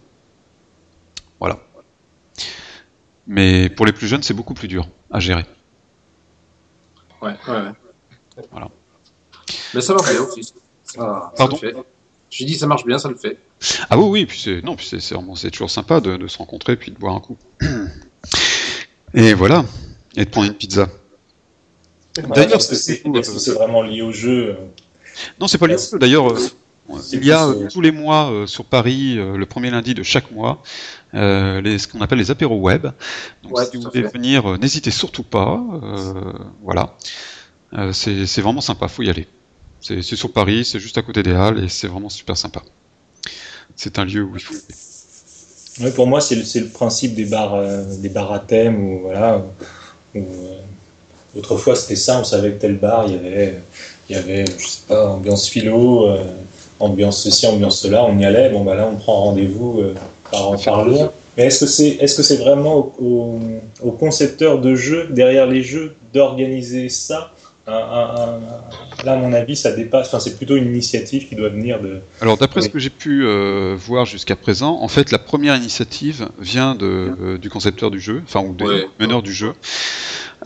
Voilà. Mais pour les plus jeunes, c'est beaucoup plus dur à gérer. Ouais, ouais, ouais. Voilà. Mais ça va bien aussi. Ça, ça Pardon? Je dis ça marche bien, ça le fait. Ah oui, oui, puis c'est non, puis c'est c'est vraiment c'est toujours sympa de, de se rencontrer puis de boire un coup. Et voilà, et de prendre une pizza. D'ailleurs, est-ce que c'est est-ce que c'est vraiment lié au jeu euh, Non, c'est pas lié au jeu. D'ailleurs, euh, il y a euh, tous les mois euh, sur Paris, euh, le premier lundi de chaque mois, euh, les, ce qu'on appelle les apéros web. Donc, Ouais, si vous voulez venir, euh, n'hésitez surtout pas. euh, voilà, Euh, c'est c'est vraiment sympa, faut y aller. C'est sur Paris, c'est juste à côté des Halles et c'est vraiment super sympa. C'est un lieu où il faut. Pour moi, c'est le, principe des bars, euh, des bars à thème où, voilà, euh, autrefois c'était ça, on savait que tel bar, il y avait, il y avait, je sais pas, ambiance philo, euh, ambiance ceci, ambiance cela, on y allait, bon bah là on prend rendez-vous par, par. Mais est-ce que c'est, est-ce que vraiment au, au, au concepteur de jeux, derrière les jeux, d'organiser ça Un- un- un- Là, à mon avis, ça dépasse, enfin c'est plutôt une initiative qui doit venir de, Alors d'après ce que j'ai pu euh, voir jusqu'à présent, en fait la première initiative vient de, euh, du concepteur du jeu, enfin ou des Ouais. meneurs du jeu.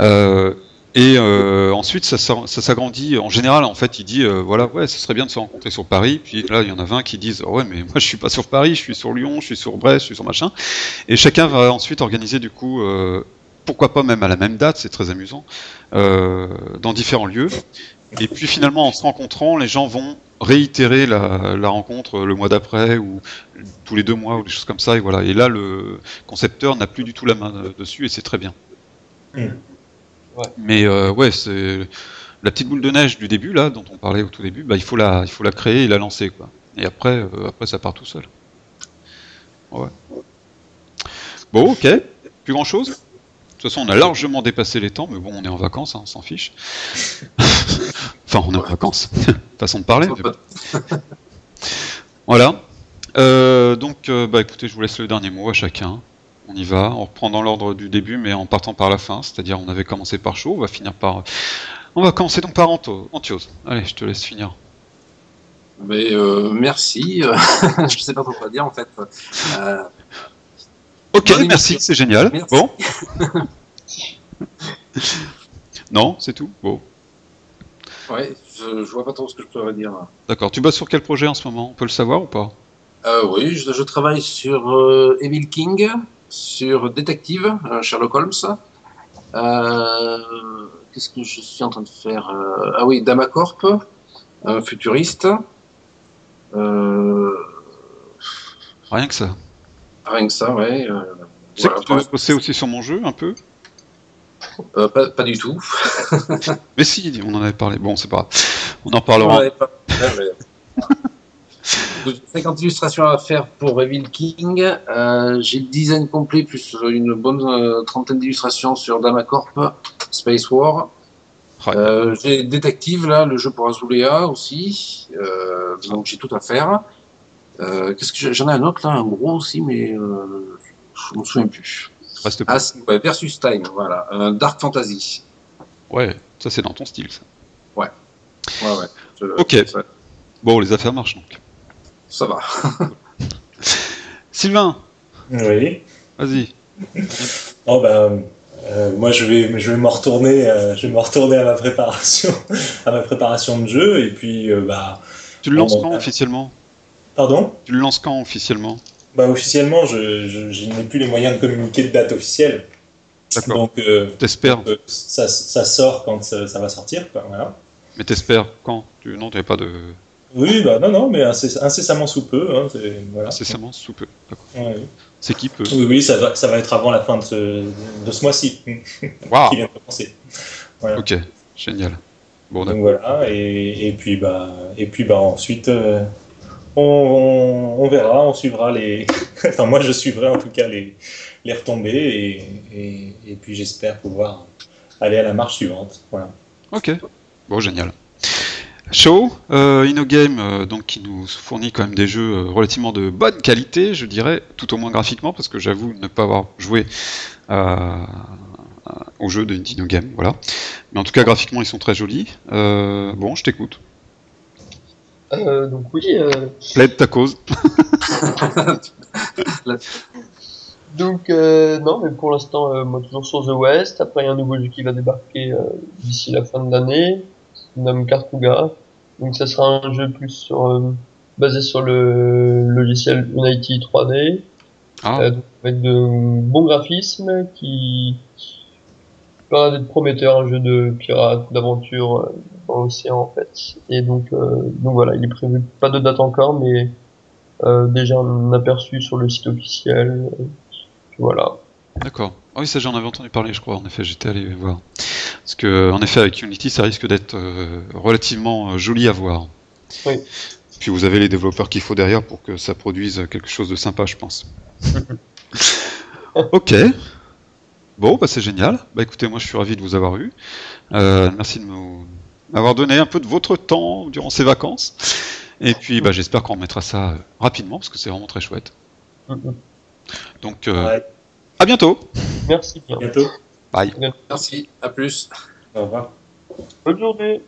Euh, et euh, ensuite ça, s'agrandit. En général, en fait, il dit euh, voilà ouais, ce serait bien de se rencontrer sur Paris. Puis là, il y en a 20 qui disent oh, ouais mais moi je suis pas sur Paris, je suis sur Lyon, je suis sur Brest, je suis sur machin. Et chacun va ensuite organiser du coup. Pourquoi pas même à la même date, c'est très amusant, euh, dans différents lieux. Et puis finalement, en se rencontrant, les gens vont réitérer la, la rencontre le mois d'après ou tous les deux mois ou des choses comme ça. Et voilà. Et là, le concepteur n'a plus du tout la main dessus et c'est très bien. Mm. Ouais. Mais euh, ouais, c'est la petite boule de neige du début là, dont on parlait au tout début. Bah, il faut la, il faut la créer et la lancer quoi. Et après, euh, après ça part tout seul. Ouais. Bon, ok. Plus grand chose? De toute façon, on a largement dépassé les temps, mais bon, on est en vacances, hein, on s'en fiche. enfin, on est en vacances. Façon de parler. mais bon. Voilà. Euh, donc, euh, bah écoutez, je vous laisse le dernier mot à chacun. On y va. On reprend dans l'ordre du début, mais en partant par la fin. C'est-à-dire, on avait commencé par chaud, on va finir par. On va commencer donc par Anto- Anthiose. Allez, je te laisse finir. Mais euh, merci. je sais pas trop quoi dire en fait. Ok, Vas-y, merci, merci. c'est génial. Merci. Bon. non, c'est tout. Bon. ouais, je, je vois pas trop ce que je pourrais dire. D'accord. Tu bosses sur quel projet en ce moment? On peut le savoir ou pas? Euh, oui, je, je travaille sur euh, Evil King, sur Détective, euh, Sherlock Holmes. Euh, Qu'est-ce que je suis en train de faire Euh, Ah oui, Damacorp, euh, futuriste. Euh, Rien que ça. Rien que ça, ouais. Euh, sais voilà, que aussi sur mon jeu un peu euh, pas, pas du tout. Mais si, on en avait parlé. Bon, c'est pas. On en parlera. Ouais, pas- ouais, mais- J'ai 50 illustrations à faire pour Evil King. Euh, J'ai le design complet plus une bonne euh, trentaine d'illustrations sur Damacorp, Space War. Ouais. J'ai Détective, là, le jeu pour Azulea aussi. Donc j'ai tout à faire. Euh, Qu'est-ce que j'en ai un autre là, un gros aussi, mais euh, je me souviens plus. Reste pas. Ah, ouais, Versus Time, voilà, un Dark Fantasy. Ouais, ça c'est dans ton style. Ça. Ouais, ouais. Je- Ok. Ça, Bon, les affaires marchent donc. ça va. Sylvain, oui. vas-y. Oh bah, euh, moi je vais, je vais me retourner, euh, je vais me retourner à ma préparation, à ma préparation de jeu et puis euh, bah, Tu le lances quand officiellement? Pardon. Tu le lances quand officiellement Bah officiellement, je, je, je n'ai plus les moyens de communiquer de date officielle, D'accord. donc euh, T'espères. euh, ça, ça sort quand ça, ça va sortir, quoi, voilà. Mais t'espères quand tu... Non, tu pas de. Oui, bah non, non, mais incess- incessamment sous peu, hein, c'est- voilà. Incessamment sous peu. D'accord. Ouais, oui. C'est qui peut Oui, oui, ça va, ça va être avant la fin de ce, de ce mois-ci Waouh qui vient de commencer. Voilà. Ok, génial. Bon, Donc voilà, et, et puis bah, et puis bah ensuite, euh, on, verra, on suivra les. enfin, moi, je suivrai en tout cas les, les retombées, et, puis j'espère pouvoir aller à la marche suivante. Voilà. Ok. Bon, génial. Show, euh, InnoGame, euh, donc qui nous fournit quand même des jeux euh, relativement de bonne qualité, je dirais, tout au moins graphiquement, parce que j'avoue ne pas avoir joué au jeu de d'InnoGame, voilà. Mais en tout cas, graphiquement, ils sont très jolis. Bon, je t'écoute. Euh, donc oui, euh, Plaide ta cause. donc euh, non, mais pour l'instant, euh, moi toujours sur The West. Après, il y a un nouveau jeu qui va débarquer euh, d'ici la fin de l'année, se nomme Cartuga. Donc ça sera un jeu plus sur euh, basé sur le logiciel Unity 3D, Ah, euh, donc avec de bons graphismes qui d'être prometteur, un jeu de pirate, d'aventure euh, dans l'océan en fait. Et donc, euh, donc voilà, il est prévu pas de date encore, mais euh, déjà un aperçu sur le site officiel. voilà. d'accord. Ah oui, ça j'en avais entendu parler, je crois. En effet, j'étais allé voir. Parce que, en effet, avec Unity, ça risque d'être euh, relativement joli à voir. Oui. Puis vous avez les développeurs qu'il faut derrière pour que ça produise quelque chose de sympa, je pense. ok. Bon, bah c'est génial. Bah écoutez, moi je suis ravi de vous avoir eu. Euh, merci de me- m'avoir donné un peu de votre temps durant ces vacances. Et puis bah, j'espère qu'on remettra ça euh, rapidement parce que c'est vraiment très chouette. Donc euh, Ouais, à bientôt. Merci à bientôt. Bye. Merci, à plus. Au revoir. Bonne journée.